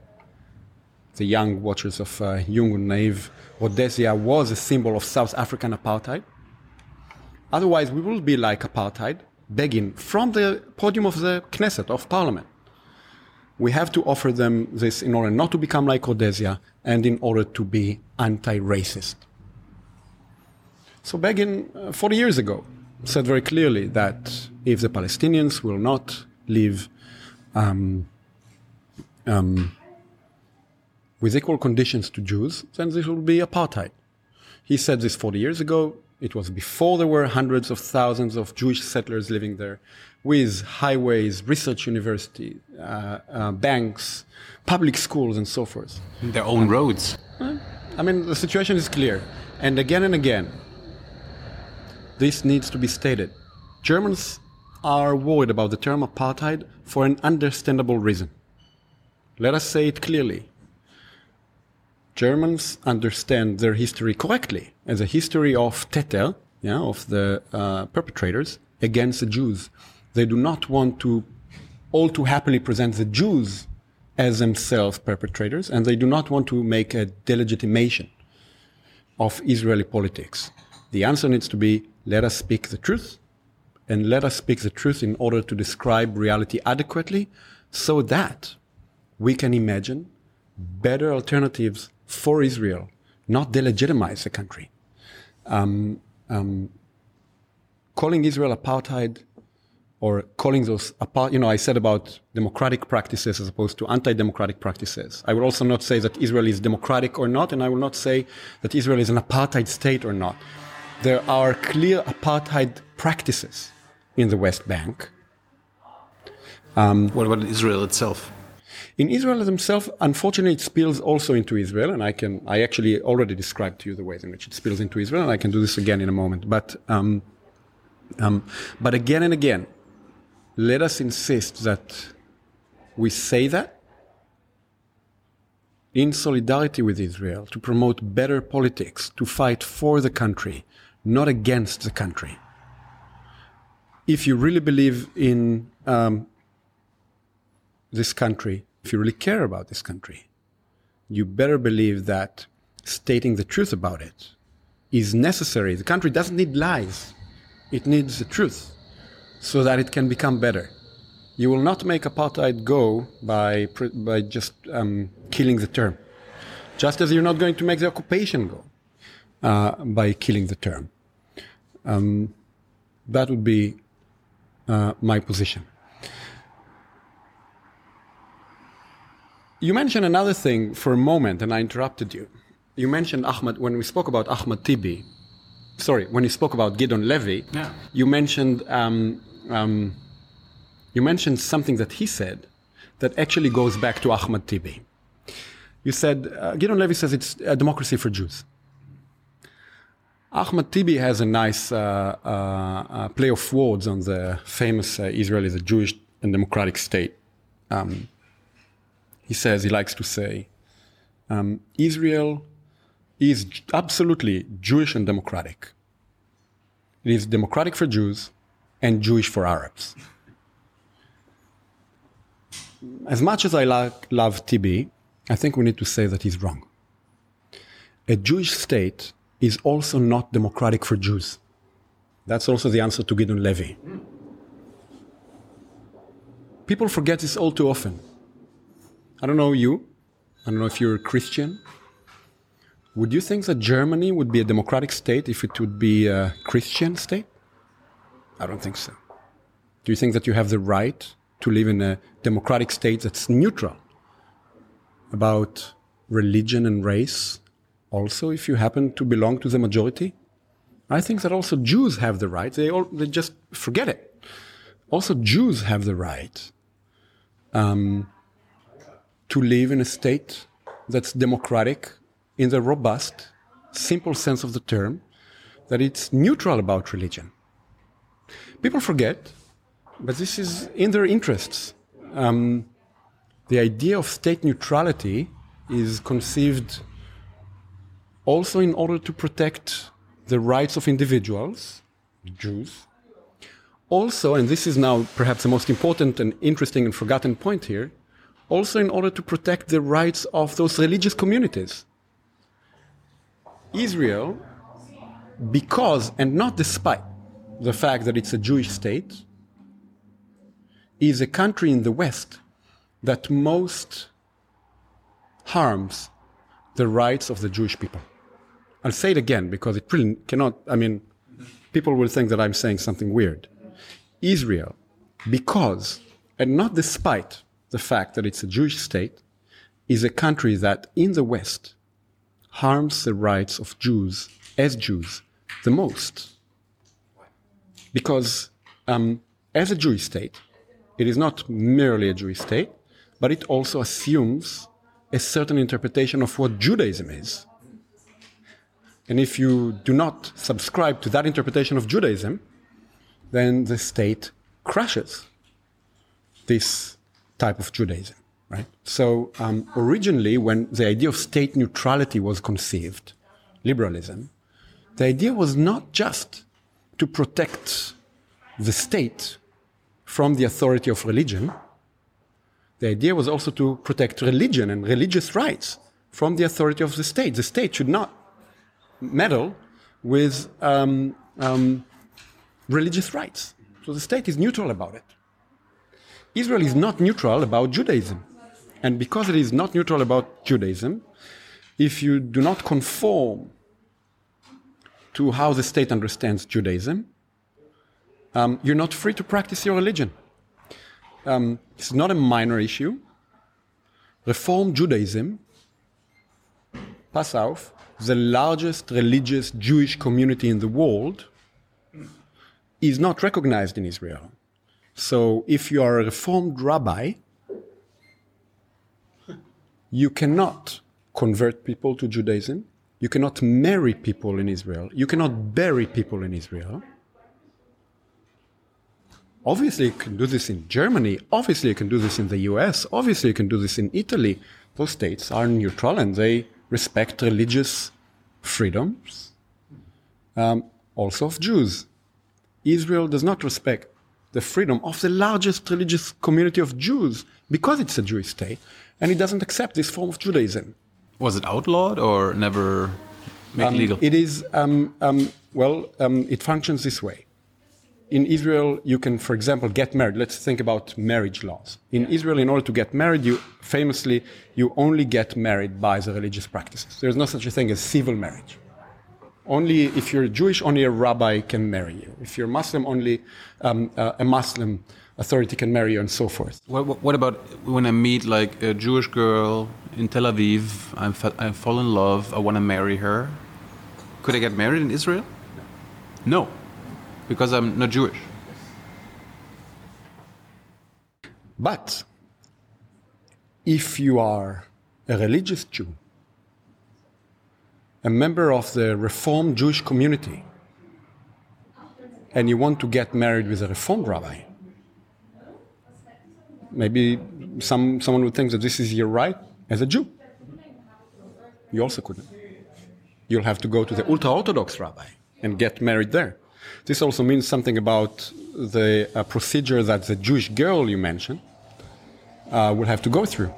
the young watchers of uh, Young and Naive, Rhodesia was a symbol of South African apartheid. Otherwise, we will be like apartheid, begging from the podium of the Knesset, of parliament. We have to offer them this in order not to become like Rhodesia and in order to be anti racist. So Begin, uh, 40 years ago, said very clearly that if the Palestinians will not live um, um, with equal conditions to Jews, then this will be apartheid. He said this 40 years ago. It was before there were hundreds of thousands of Jewish settlers living there, with highways, research university, uh, uh, banks, public schools, and so forth. Their own roads. I mean, the situation is clear. And again and again, this needs to be stated. Germans are worried about the term apartheid for an understandable reason. Let us say it clearly. Germans understand their history correctly as a history of Täter, yeah, of the uh, perpetrators against the Jews. They do not want to all too happily present the Jews as themselves perpetrators, and they do not want to make a delegitimation of Israeli politics. The answer needs to be let us speak the truth, and let us speak the truth in order to describe reality adequately so that we can imagine better alternatives for Israel, not delegitimize the country. Um, um, calling Israel apartheid or calling those apart, you know, I said about democratic practices as opposed to anti-democratic practices. I will also not say that Israel is democratic or not, and I will not say that Israel is an apartheid state or not. There are clear apartheid practices in the West Bank. Um, what about Israel itself? In Israel themselves, unfortunately, it spills also into Israel, and I can, I actually already described to you the ways in which it spills into Israel, and I can do this again in a moment. But, um, um, but again and again, let us insist that we say that in solidarity with Israel to promote better politics, to fight for the country, not against the country. If you really believe in um, this country, if you really care about this country, you better believe that stating the truth about it is necessary. The country doesn't need lies, it needs the truth so that it can become better. You will not make apartheid go by, by just um, killing the term, just as you're not going to make the occupation go uh, by killing the term. Um, that would be uh, my position. You mentioned another thing for a moment, and I interrupted you. You mentioned Ahmad, when we spoke about Ahmad Tibi, sorry, when you spoke about Gideon Levy, yeah. you mentioned um, um, you mentioned something that he said that actually goes back to Ahmad Tibi. You said uh, Gideon Levy says it's a democracy for Jews. Ahmad Tibi has a nice uh, uh, uh play of words on the famous uh, Israel is a Jewish and democratic state. Um, he says, he likes to say, um, Israel is absolutely Jewish and democratic. It is democratic for Jews and Jewish for Arabs. as much as I like, love Tibi, I think we need to say that he's wrong. A Jewish state is also not democratic for Jews. That's also the answer to Gideon Levy. People forget this all too often. I don't know you. I don't know if you're a Christian. Would you think that Germany would be a democratic state if it would be a Christian state? I don't think so. Do you think that you have the right to live in a democratic state that's neutral about religion and race, also if you happen to belong to the majority? I think that also Jews have the right. They, all, they just forget it. Also, Jews have the right um, to live in a state that's democratic in the robust, simple sense of the term, that it's neutral about religion. People forget, but this is in their interests. Um, the idea of state neutrality is conceived also in order to protect the rights of individuals, Jews. Also, and this is now perhaps the most important and interesting and forgotten point here, also in order to protect the rights of those religious communities. Israel, because and not despite the fact that it's a Jewish state, is a country in the West that most harms the rights of the Jewish people. I'll say it again because it really cannot, I mean, people will think that I'm saying something weird. Israel, because, and not despite the fact that it's a Jewish state, is a country that in the West harms the rights of Jews as Jews the most. Because um, as a Jewish state, it is not merely a Jewish state, but it also assumes a certain interpretation of what Judaism is. And if you do not subscribe to that interpretation of Judaism, then the state crushes this type of Judaism, right? So um, originally, when the idea of state neutrality was conceived, liberalism, the idea was not just to protect the state from the authority of religion. The idea was also to protect religion and religious rights from the authority of the state. The state should not meddle with um, um, religious rights. So the state is neutral about it. Israel is not neutral about Judaism. And because it is not neutral about Judaism, if you do not conform to how the state understands Judaism, um, you're not free to practice your religion. Um, it's not a minor issue. Reform Judaism, Passover, the largest religious Jewish community in the world, is not recognized in Israel. So if you are a reformed rabbi, you cannot convert people to Judaism. You cannot marry people in Israel. You cannot bury people in Israel. Obviously, you can do this in Germany. Obviously, you can do this in the US. Obviously, you can do this in Italy. Those states are neutral and they respect religious freedoms, um, also of Jews. Israel does not respect the freedom of the largest religious community of Jews because it's a Jewish state, and it doesn't accept this form of Judaism. Was it outlawed or never made Um, legal? It is, um, um, well, um, it functions this way. In Israel, you can, for example, get married. Let's think about marriage laws. In Israel, in order to get married, you famously, you only get married by the religious practices. There's no such a thing as civil marriage. Only if you're Jewish, only a rabbi can marry you. If you're Muslim, only um, uh, a Muslim authority can marry you, and so forth. What, what, what about when I meet like a Jewish girl in Tel Aviv? I'm I fall in love. I want to marry her. Could I get married in Israel? No, because I'm not Jewish. But if you are a religious Jew, a member of the Reformed Jewish community, and you want to get married with a Reformed rabbi, maybe some, someone would think that this is your right as a Jew. You also couldn't. You'll have to go to the ultra Orthodox rabbi and get married there. This also means something about the uh, procedure that the Jewish girl you mentioned uh, will have to go through.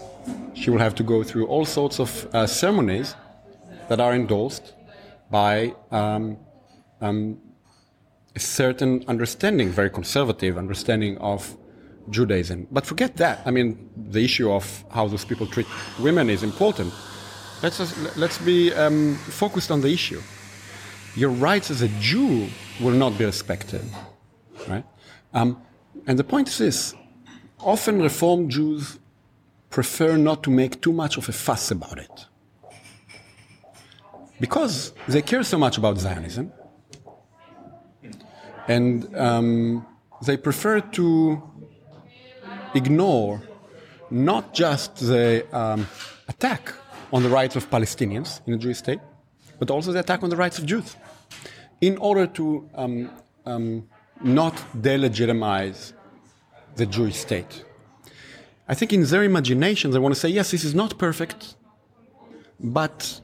She will have to go through all sorts of uh, ceremonies that are endorsed by um, um, a certain understanding, very conservative understanding of Judaism. But forget that. I mean, the issue of how those people treat women is important. Let's just, let's be um, focused on the issue. Your rights as a Jew will not be respected, right? Um, and the point is this: often Reformed Jews prefer not to make too much of a fuss about it because they care so much about Zionism, and um, they prefer to ignore not just the um, attack on the rights of Palestinians in a Jewish state, but also the attack on the rights of Jews, in order to um, um, not delegitimize the Jewish state. I think in their imagination they want to say, yes, this is not perfect, but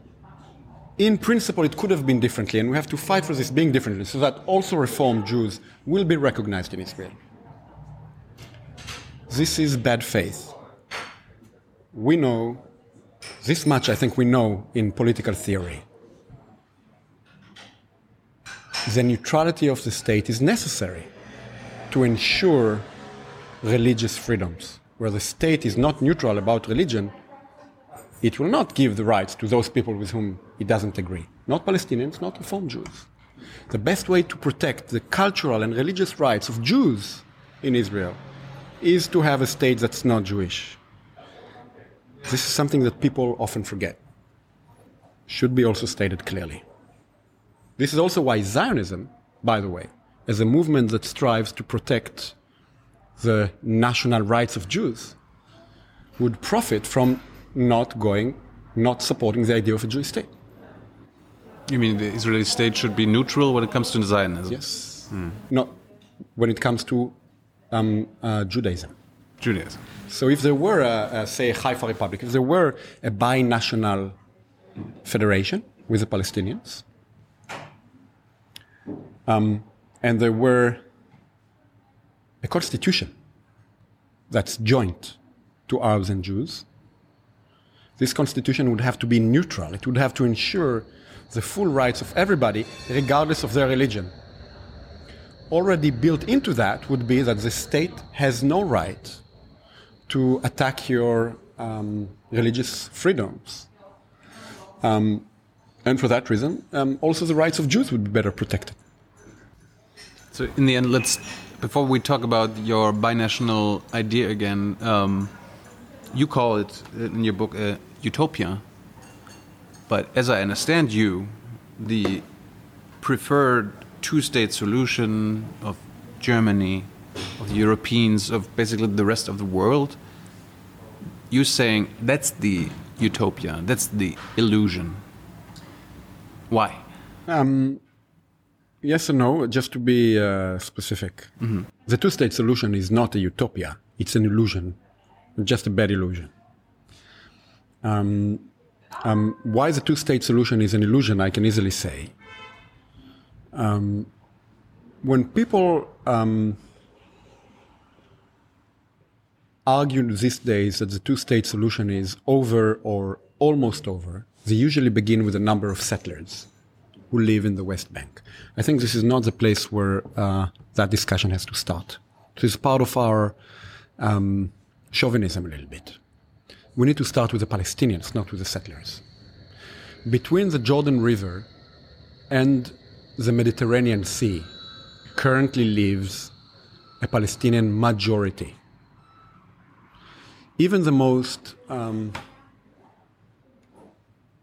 in principle it could have been differently, and we have to fight for this being differently so that also Reformed Jews will be recognized in Israel. This is bad faith. We know, this much I think we know in political theory. The neutrality of the state is necessary to ensure religious freedoms. Where the state is not neutral about religion, it will not give the rights to those people with whom it doesn't agree. Not Palestinians, not Reform Jews. The best way to protect the cultural and religious rights of Jews in Israel is to have a state that's not Jewish. This is something that people often forget. Should be also stated clearly. This is also why Zionism, by the way, as a movement that strives to protect the national rights of Jews, would profit from not going, not supporting the idea of a Jewish state. You mean the Israeli state should be neutral when it comes to Zionism? Yes. Not when it comes to um, uh, Judaism. Judaism. So if there were, a, a, say, a Haifa Republic, if there were a binational federation with the Palestinians, um, and there were a constitution that's joint to Arabs and Jews, this constitution would have to be neutral. It would have to ensure the full rights of everybody, regardless of their religion. Already built into that would be that the state has no right to attack your um, religious freedoms. Um, and for that reason, um, also the rights of Jews would be better protected. So, in the end, let's before we talk about your binational idea again, um, you call it in your book a utopia. But as I understand you, the preferred two state solution of Germany, of the Europeans, of basically the rest of the world, you're saying that's the utopia, that's the illusion. Why? Um, yes and no, just to be uh, specific. Mm-hmm. The two state solution is not a utopia, it's an illusion, just a bad illusion. Um, um, why the two state solution is an illusion, I can easily say. Um, when people um, argue these days that the two state solution is over or almost over, they usually begin with a number of settlers who live in the West Bank. I think this is not the place where uh, that discussion has to start. This is part of our um, chauvinism a little bit. We need to start with the Palestinians, not with the settlers. Between the Jordan River and the Mediterranean Sea currently lives a Palestinian majority. Even the most um,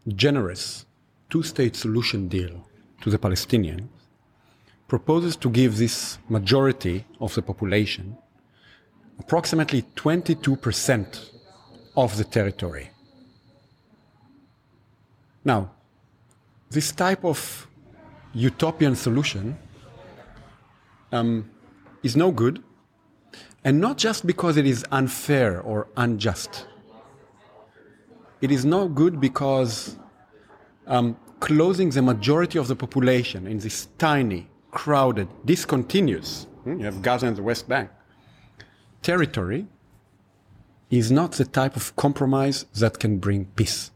generous two state solution deal to the Palestinians proposes to give this majority of the population approximately 22% of the territory. Now, this type of utopian solution um, is no good, and not just because it is unfair or unjust. It is no good because um, closing the majority of the population in this tiny, crowded, discontinuous, hmm, you have Gaza and the West Bank, territory is not the type of compromise that can bring peace.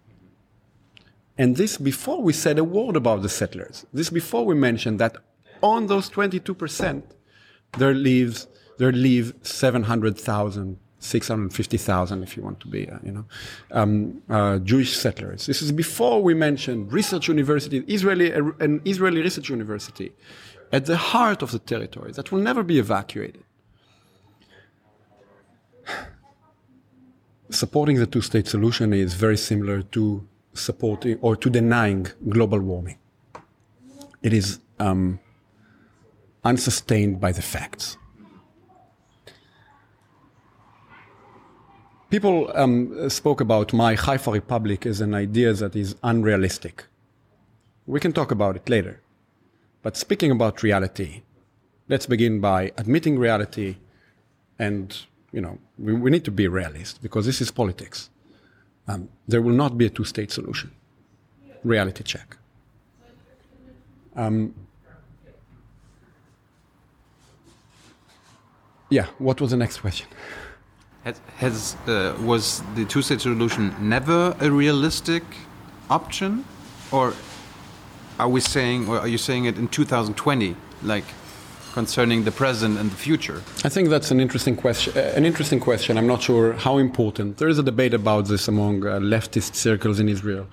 And this before we said a word about the settlers. This before we mentioned that on those 22%, there lives, there live 700,000, 650,000, if you want to be, uh, you know, um, uh, Jewish settlers. This is before we mentioned research university, Israeli, an Israeli research university at the heart of the territory that will never be evacuated. Supporting the two-state solution is very similar to supporting or to denying global warming. It is um, unsustained by the facts. People um, spoke about my Haifa Republic as an idea that is unrealistic. We can talk about it later. But speaking about reality, let's begin by admitting reality and, you know, we, we need to be realist because this is politics. Um, there will not be a two state solution. Reality check. Um, yeah, what was the next question? Has, has uh, was the two-state solution never a realistic option, or are we saying, or are you saying it in 2020, like concerning the present and the future? I think that's an interesting question. Uh, an interesting question. I'm not sure how important. There is a debate about this among uh, leftist circles in Israel.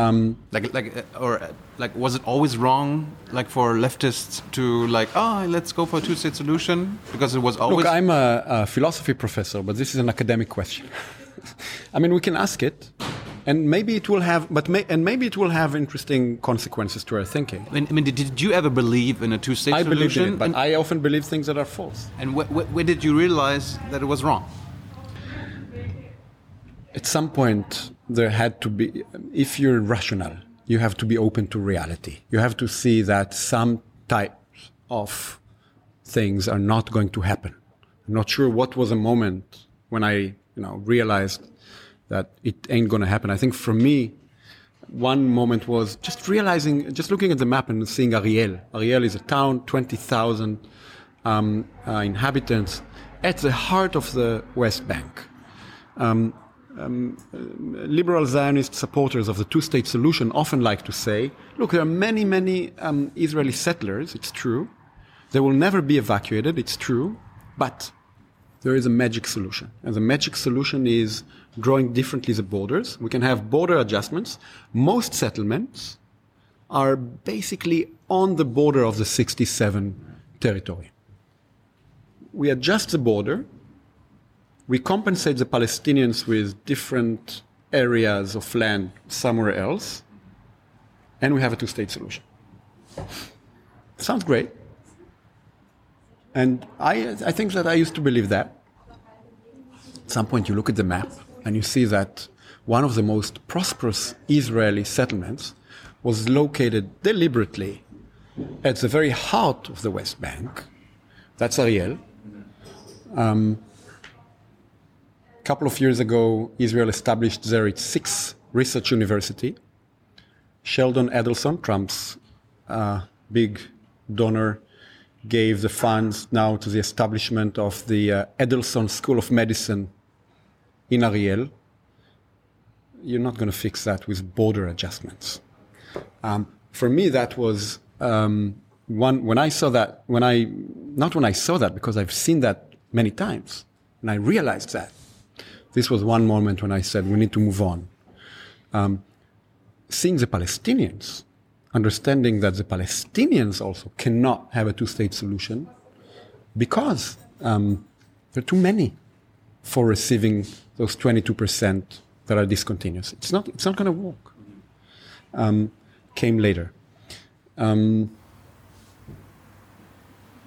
Um, like, like, uh, or uh, like, was it always wrong, like, for leftists to like, oh, let's go for a two-state solution because it was always. Look, I'm a, a philosophy professor, but this is an academic question. I mean, we can ask it, and maybe it will have, but may, and maybe it will have interesting consequences to our thinking. I mean, I mean did you ever believe in a two-state solution? I believed in it, but and I often believe things that are false. And wh wh where did you realize that it was wrong? At some point, there had to be, if you're rational, you have to be open to reality. You have to see that some types of things are not going to happen. I'm not sure what was a moment when I, you know, realized that it ain't going to happen. I think for me, one moment was just realizing, just looking at the map and seeing Ariel. Ariel is a town, 20,000 um, uh, inhabitants, at the heart of the West Bank. Um, um, liberal Zionist supporters of the two state solution often like to say look, there are many, many um, Israeli settlers, it's true. They will never be evacuated, it's true. But there is a magic solution. And the magic solution is drawing differently the borders. We can have border adjustments. Most settlements are basically on the border of the 67 territory. We adjust the border we compensate the Palestinians with different areas of land somewhere else, and we have a two state solution. Sounds great. And I, I think that I used to believe that. At some point, you look at the map and you see that one of the most prosperous Israeli settlements was located deliberately at the very heart of the West Bank. That's Ariel. Um, couple of years ago, Israel established there its sixth research university. Sheldon Adelson, Trump's uh, big donor, gave the funds now to the establishment of the uh, Adelson School of Medicine in Ariel. You're not going to fix that with border adjustments. Um, for me, that was um, one when I saw that. When I not when I saw that because I've seen that many times, and I realized that this was one moment when I said we need to move on. Um, seeing the Palestinians, understanding that the Palestinians also cannot have a two state solution because um, there are too many for receiving those 22% that are discontinuous. It's not, it's not going to work. Um, came later. Um,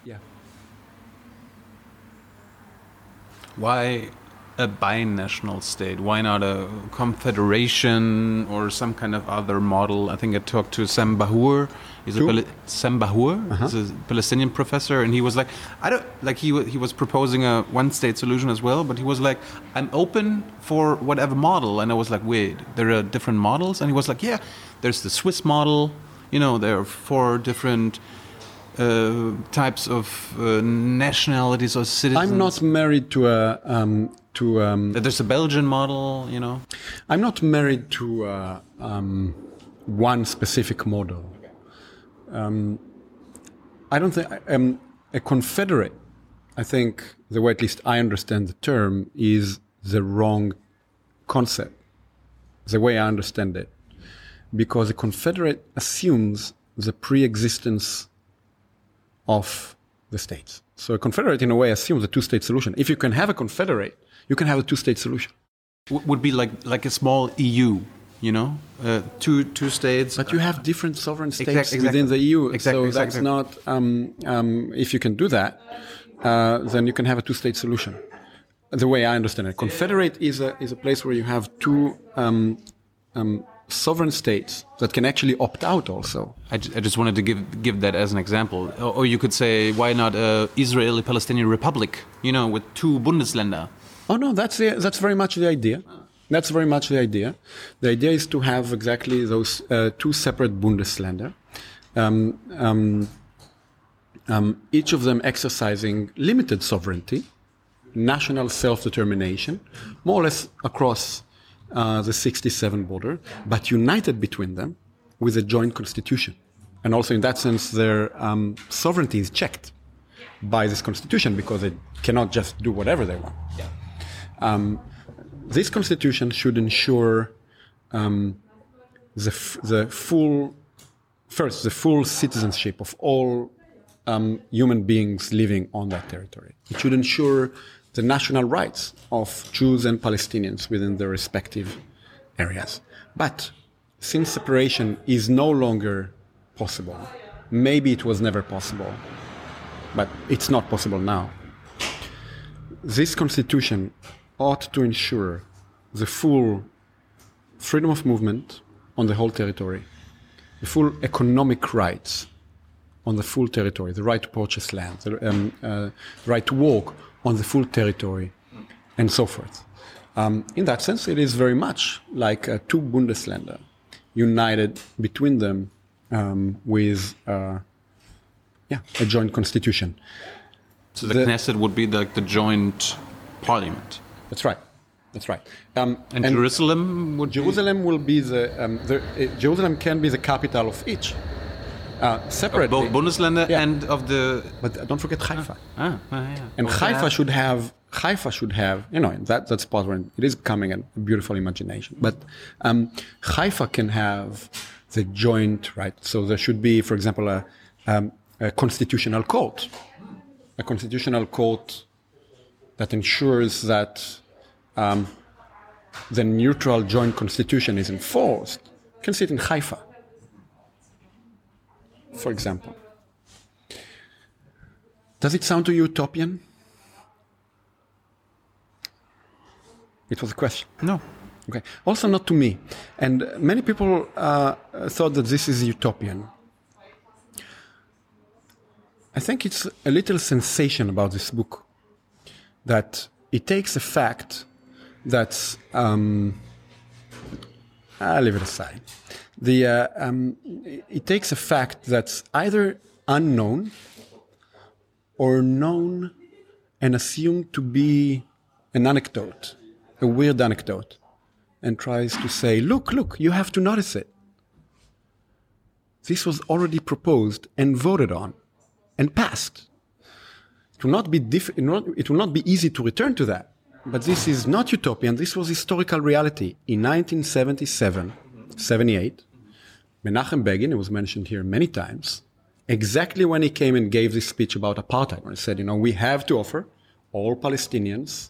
yeah. Why a binational state? Why not a confederation or some kind of other model? I think I talked to Sam Bahour. He's a Pal Sam Bahour. Uh -huh. He's a Palestinian professor, and he was like, I don't like he he was proposing a one-state solution as well, but he was like, I'm open for whatever model, and I was like, wait, there are different models, and he was like, yeah, there's the Swiss model. You know, there are four different. Uh, types of uh, nationalities or citizens. I'm not married to a um, to um, There's a Belgian model, you know. I'm not married to uh, um, one specific model. Um, I don't think um, a confederate. I think the way at least I understand the term is the wrong concept. The way I understand it, because a confederate assumes the pre-existence of the states. So a confederate, in a way, assumes a two-state solution. If you can have a confederate, you can have a two-state solution. Would be like like a small EU, you know, uh, two two states. But you have different sovereign states Exact- exactly. within the EU, Exactly, so that's not. Um, um, if you can do that, uh, then you can have a two-state solution. The way I understand it, confederate is a is a place where you have two um, um, sovereign states that can actually opt out. Also, I, I just wanted to give give that as an example, or, or you could say, why not a Israeli-Palestinian Republic? You know, with two Bundesländer. Oh no, that's the, that's very much the idea. That's very much the idea. The idea is to have exactly those uh, two separate Bundesländer, um, um, um, each of them exercising limited sovereignty, national self-determination, more or less across uh, the 67 border, but united between them with a joint constitution. And also, in that sense, their um, sovereignty is checked by this constitution because they cannot just do whatever they want. Um, this constitution should ensure um, the, the full, first, the full citizenship of all um, human beings living on that territory. It should ensure the national rights of Jews and Palestinians within their respective areas. But since separation is no longer possible, maybe it was never possible, but it's not possible now this constitution ought to ensure the full freedom of movement on the whole territory, the full economic rights on the full territory, the right to purchase land, the um, uh, right to walk on the full territory, and so forth. Um, in that sense, it is very much like uh, two Bundesländer united between them um, with uh, yeah, a joint constitution. So the, The- Knesset would be like the joint parliament, That's right. That's right. Um, and, Jerusalem would Jerusalem will be the, um, the uh, Jerusalem can be the capital of each. Uh, be separately, both Bundesländer Yeah. and of the. but don't forget Haifa. Ah, ah, yeah. And Haifa have- should have Haifa should have you know that that's part where it is coming a beautiful imagination. But um, Haifa can have the joint right. So there should be, for example, a, um, a constitutional court, a constitutional court that ensures that um, the neutral joint constitution is enforced. Can sit in Haifa, for example. Does it sound to you utopian? It was a question. No. Okay. Also, not to me. And many people uh, thought that this is utopian. I think it's a little sensation about this book that it takes a fact that's. Um, I'll leave it aside. The, uh, um, it takes a fact that's either unknown or known and assumed to be an anecdote, a weird anecdote, and tries to say, look, look, you have to notice it. This was already proposed and voted on and passed. It will not be diff- it will not, be easy to return to that. But this is not utopian. This was historical reality. In 1977, 78, Menachem Begin, it was mentioned here many times, exactly when he came and gave this speech about apartheid, when he said, you know, we have to offer all Palestinians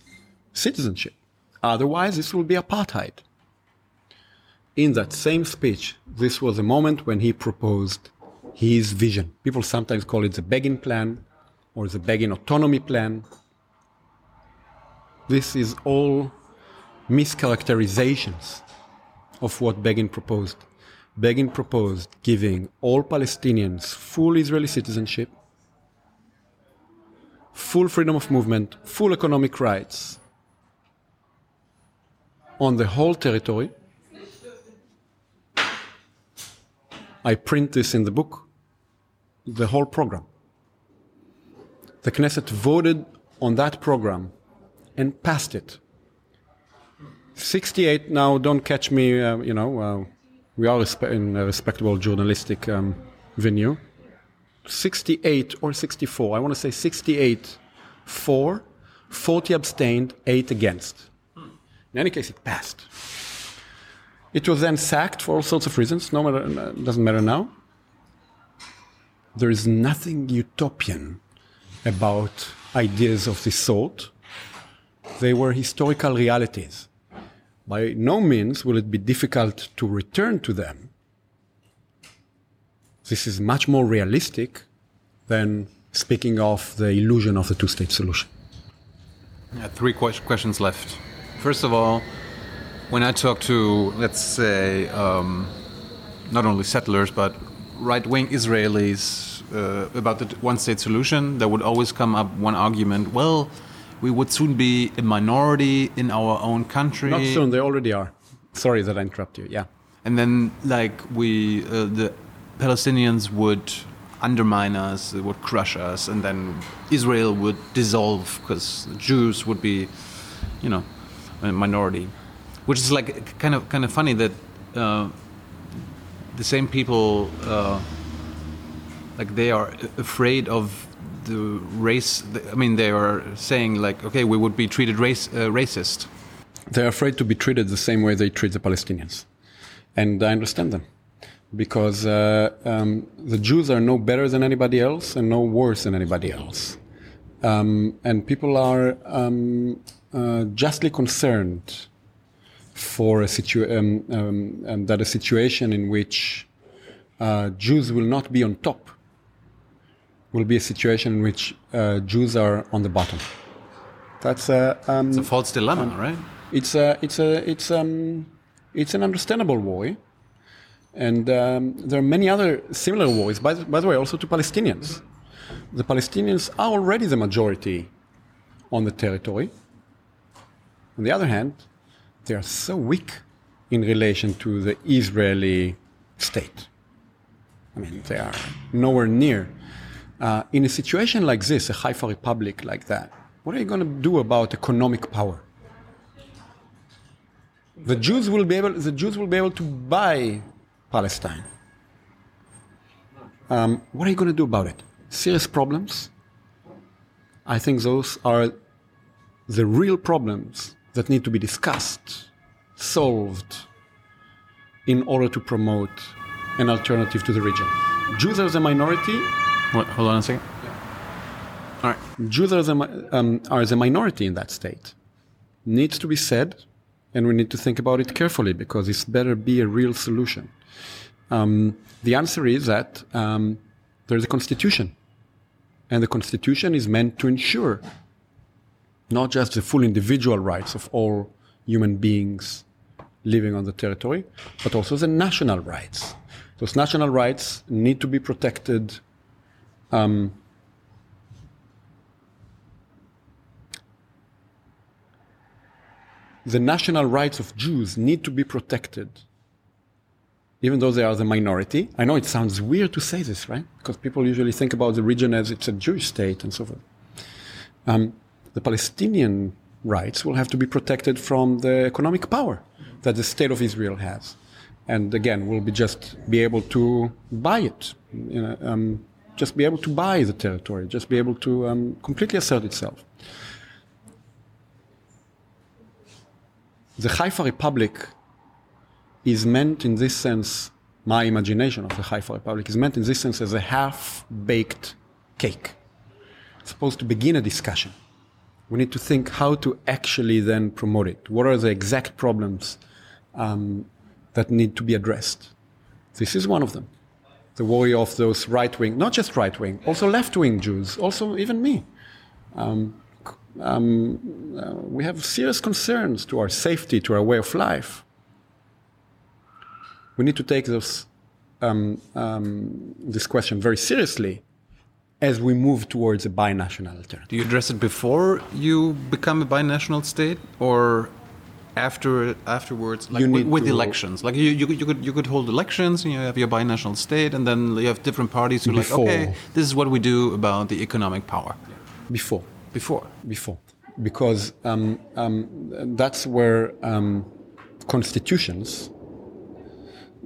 citizenship. Otherwise, this will be apartheid. In that same speech, this was a moment when he proposed his vision. People sometimes call it the Begin Plan or the Begin Autonomy Plan. This is all mischaracterizations of what Begin proposed. Begin proposed giving all Palestinians full Israeli citizenship, full freedom of movement, full economic rights on the whole territory. I print this in the book, the whole program. The Knesset voted on that program and passed it. 68 now don't catch me uh, you know uh, we are in a respectable journalistic um, venue. 68 or 64 i want to say 68 for 40 abstained 8 against. In any case it passed. It was then sacked for all sorts of reasons no matter uh, doesn't matter now. There is nothing utopian about ideas of this sort they were historical realities by no means will it be difficult to return to them. This is much more realistic than speaking of the illusion of the two state solution. Yeah, three que- questions left. First of all, when I talk to, let's say, um, not only settlers, but right wing Israelis uh, about the one state solution, there would always come up one argument well, we would soon be a minority in our own country. Not soon, they already are. Sorry that I interrupt you. Yeah. And then, like, we, uh, the Palestinians would undermine us, they would crush us, and then Israel would dissolve because Jews would be, you know, a minority. Which is like kind of kind of funny that uh, the same people, uh, like, they are afraid of the race. I mean, they are saying like, okay, we would be treated race, uh, racist. They're afraid to be treated the same way they treat the Palestinians, and I understand them, because uh, um, the Jews are no better than anybody else and no worse than anybody else, um, and people are um, uh, justly concerned for a situation um, um, that a situation in which uh, Jews will not be on top will be a situation in which uh, Jews are on the bottom. That's a, um, it's a false dilemma, um, right? It's a, it's a, it's um, it's an understandable worry, and um, there are many other similar worries. By, by the way, also to Palestinians. The Palestinians are already the majority on the territory. On the other hand, they are so weak in relation to the Israeli state. I mean, they are nowhere near uh, in a situation like this, a Haifa republic like that, what are you going to do about economic power? The Jews will be able, the Jews will be able to buy Palestine. Um, what are you going to do about it? Serious problems? I think those are the real problems that need to be discussed, solved, in order to promote an alternative to the region. Jews are a minority what, hold on a second. All right. Jews are the, um, are the minority in that state. Needs to be said, and we need to think about it carefully because it's better be a real solution. Um, the answer is that um, there's a constitution, and the constitution is meant to ensure not just the full individual rights of all human beings living on the territory, but also the national rights. Those national rights need to be protected um, the national rights of Jews need to be protected, even though they are the minority. I know it sounds weird to say this, right? Because people usually think about the region as it's a Jewish state and so forth. Um, the Palestinian rights will have to be protected from the economic power that the state of Israel has. And again, we'll be just be able to buy it. You know, um, just be able to buy the territory, just be able to um, completely assert itself. The Haifa Republic is meant in this sense, my imagination of the Haifa Republic is meant in this sense as a half baked cake. It's supposed to begin a discussion. We need to think how to actually then promote it. What are the exact problems um, that need to be addressed? This is one of them the worry of those right wing, not just right wing, also left wing Jews, also even me. Um, um, uh, we have serious concerns to our safety, to our way of life. We need to take this, um, um, this question very seriously as we move towards a binational alternative. Do you address it before you become a binational state, or after afterwards like with, with elections. Like you, you, you, could you could hold elections and you have your binational state and then you have different parties who are like okay this is what we do about the economic power. Before. Before. Before. Because um, um, that's where um, constitutions,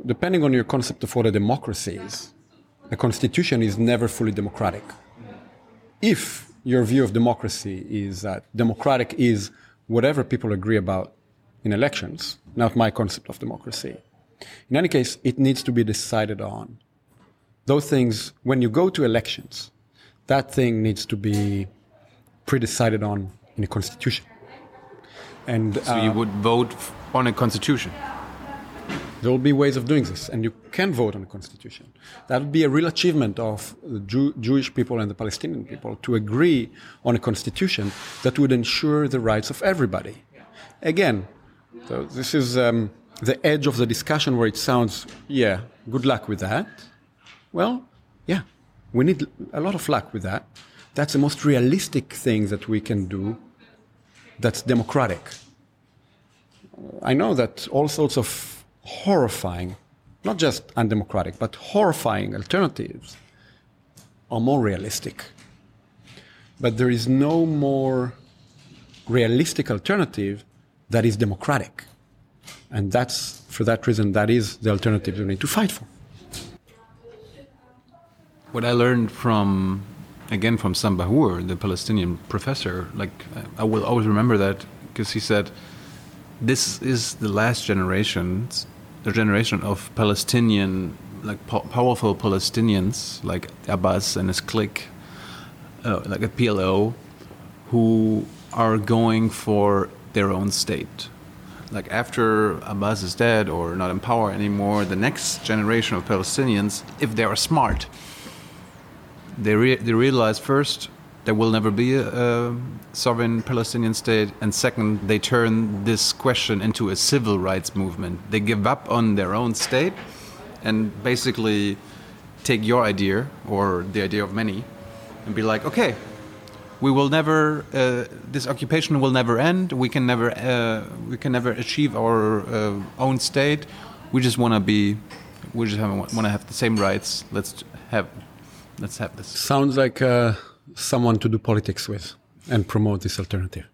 depending on your concept of what a democracy is, a constitution is never fully democratic. If your view of democracy is that democratic is whatever people agree about in elections, not my concept of democracy. In any case, it needs to be decided on. Those things, when you go to elections, that thing needs to be pre-decided on in a constitution. And So you uh, would vote on a constitution. there will be ways of doing this, and you can vote on a constitution. That would be a real achievement of the Jew- Jewish people and the Palestinian people to agree on a constitution that would ensure the rights of everybody. Again, so this is um, the edge of the discussion where it sounds, yeah, good luck with that. Well, yeah, we need a lot of luck with that. That's the most realistic thing that we can do that's democratic. I know that all sorts of horrifying, not just undemocratic, but horrifying alternatives are more realistic. But there is no more realistic alternative that is democratic. And that's, for that reason, that is the alternative we need to fight for. What I learned from, again, from Sam Bahour, the Palestinian professor, like I will always remember that because he said, "This is the last generation, the generation of Palestinian, like po- powerful Palestinians, like Abbas and his clique, uh, like a PLO, who are going for their own state." Like after Abbas is dead or not in power anymore, the next generation of Palestinians, if they are smart, they, re- they realize first there will never be a, a sovereign Palestinian state, and second, they turn this question into a civil rights movement. They give up on their own state and basically take your idea or the idea of many and be like, okay, we will never, uh, this occupation will never end. We can never, uh, we can never achieve our uh, own state. We just want to be, we just want to have the same rights. Let's have, let's have this. Sounds like uh, someone to do politics with and promote this alternative.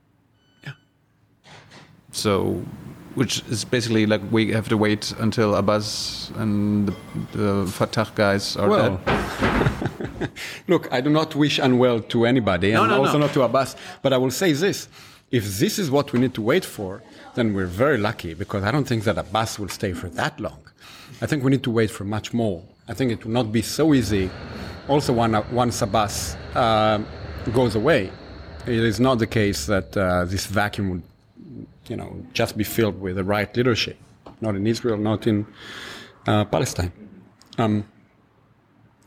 Yeah so, which is basically like we have to wait until Abbas and the, the Fatah guys are Well, dead. Look, I do not wish unwell to anybody, and no, also no. not to Abbas. But I will say this: if this is what we need to wait for, then we're very lucky because I don't think that Abbas will stay for that long. I think we need to wait for much more. I think it will not be so easy. Also, one, once Abbas uh, goes away, it is not the case that uh, this vacuum will, you know, just be filled with the right leadership. Not in Israel, not in uh, Palestine. Um,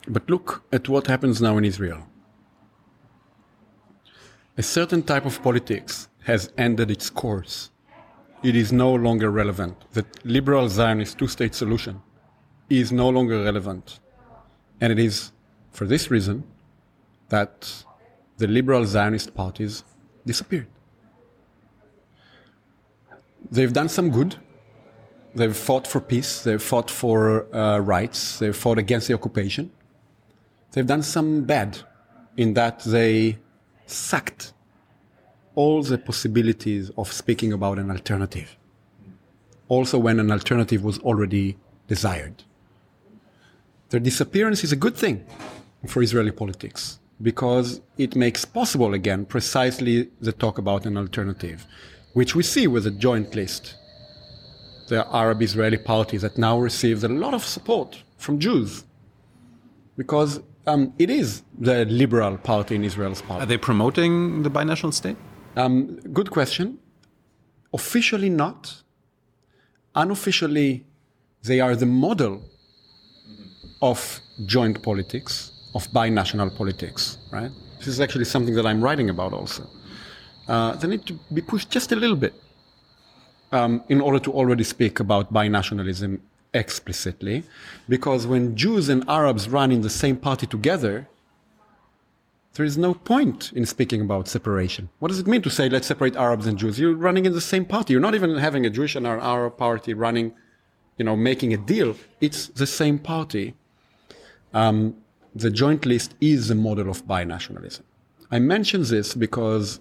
but look at what happens now in Israel. A certain type of politics has ended its course. It is no longer relevant. The liberal Zionist two state solution is no longer relevant. And it is for this reason that the liberal Zionist parties disappeared. They've done some good. They've fought for peace. They've fought for uh, rights. They've fought against the occupation they've done some bad in that they sucked all the possibilities of speaking about an alternative. Also, when an alternative was already desired. Their disappearance is a good thing for Israeli politics because it makes possible again precisely the talk about an alternative, which we see with the joint list. The Arab Israeli party that now receives a lot of support from Jews because um, it is the liberal party in Israel's party. Are they promoting the binational state? Um, good question. Officially not. Unofficially, they are the model of joint politics, of binational politics, right? This is actually something that I'm writing about also. Uh, they need to be pushed just a little bit um, in order to already speak about binationalism explicitly, because when Jews and Arabs run in the same party together, there is no point in speaking about separation. What does it mean to say let's separate Arabs and Jews? You're running in the same party. You're not even having a Jewish and an Arab party running, you know, making a deal. It's the same party. Um, the joint list is a model of binationalism. I mention this because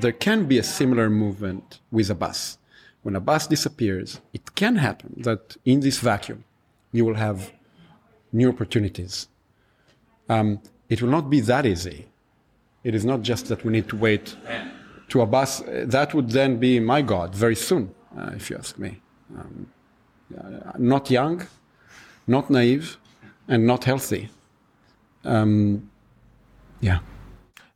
there can be a similar movement with Abbas. When Abbas disappears, it can happen that in this vacuum, you will have new opportunities. Um, it will not be that easy. It is not just that we need to wait to Abbas. That would then be, my God, very soon, uh, if you ask me. Um, not young, not naive, and not healthy. Um, yeah.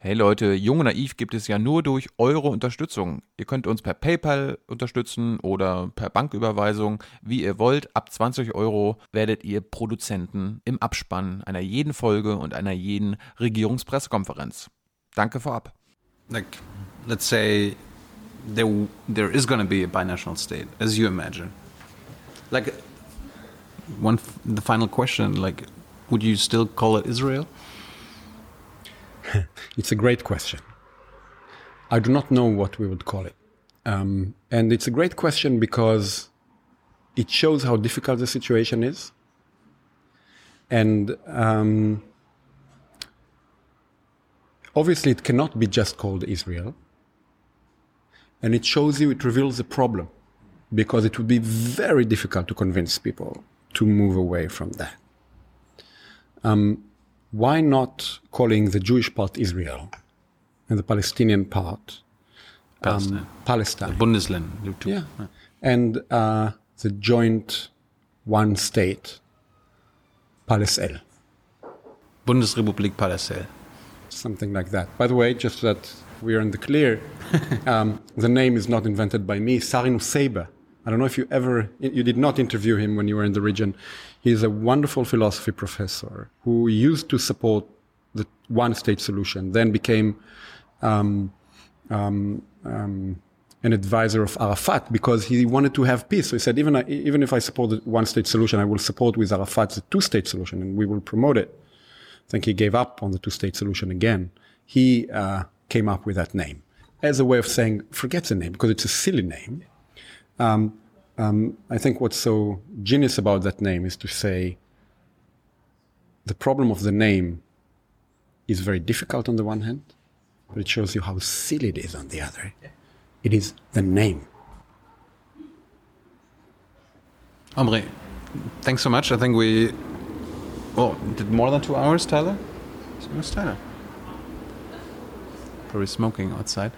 Hey Leute, Jung und Naiv gibt es ja nur durch eure Unterstützung. Ihr könnt uns per PayPal unterstützen oder per Banküberweisung, wie ihr wollt. Ab 20 Euro werdet ihr Produzenten im Abspann einer jeden Folge und einer jeden Regierungspressekonferenz. Danke vorab. Like, let's say there there is going to be a binational state, as you imagine. Like, one the final question, like, would you still call it Israel? It's a great question. I do not know what we would call it. Um, and it's a great question because it shows how difficult the situation is. And um, obviously, it cannot be just called Israel. And it shows you, it reveals the problem because it would be very difficult to convince people to move away from that. Um, why not calling the Jewish part Israel and the Palestinian part Palestine. um, Palestine? Bundesland. you. Yeah. And uh, the joint one state, Palestine, Bundesrepublik Palästina. something like that. By the way, just so that we are in the clear, um, the name is not invented by me. Sari Nusseibeh. I don't know if you ever, you did not interview him when you were in the region. He's a wonderful philosophy professor who used to support the one state solution, then became um, um, um, an advisor of Arafat because he wanted to have peace. So he said, even, even if I support the one state solution, I will support with Arafat the two state solution and we will promote it. I think he gave up on the two state solution again. He uh, came up with that name as a way of saying, forget the name because it's a silly name. Um, um, I think what's so genius about that name is to say the problem of the name is very difficult on the one hand, but it shows you how silly it is on the other. It is the name. Omri, thanks so much. I think we oh did more than two hours, Tyler. Where's Tyler? Probably smoking outside.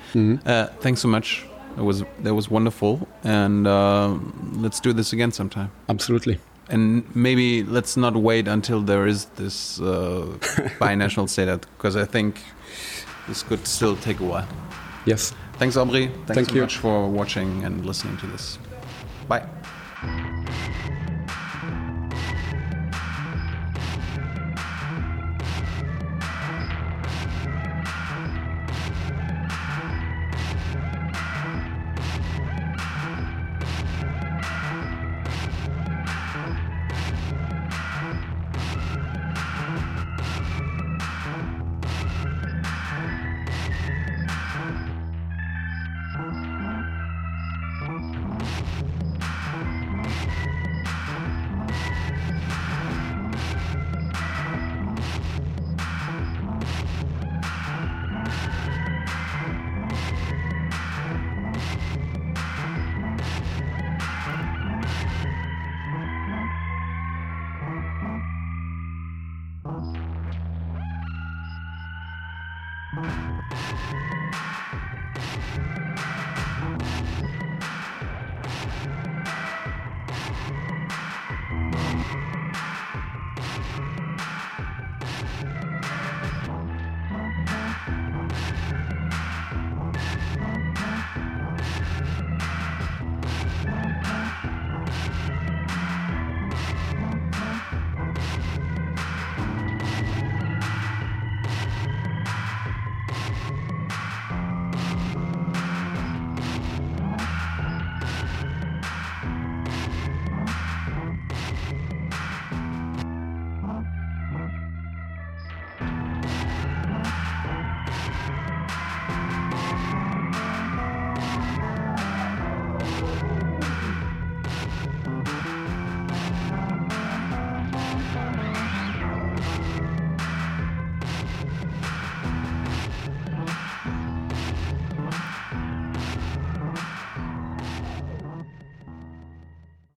Uh, thanks so much. It was that was wonderful, and uh, let's do this again sometime. Absolutely. And maybe let's not wait until there is this uh, binational state, because I think this could still take a while. Yes. Thanks, Omri. Thanks Thank so you. much for watching and listening to this. Bye.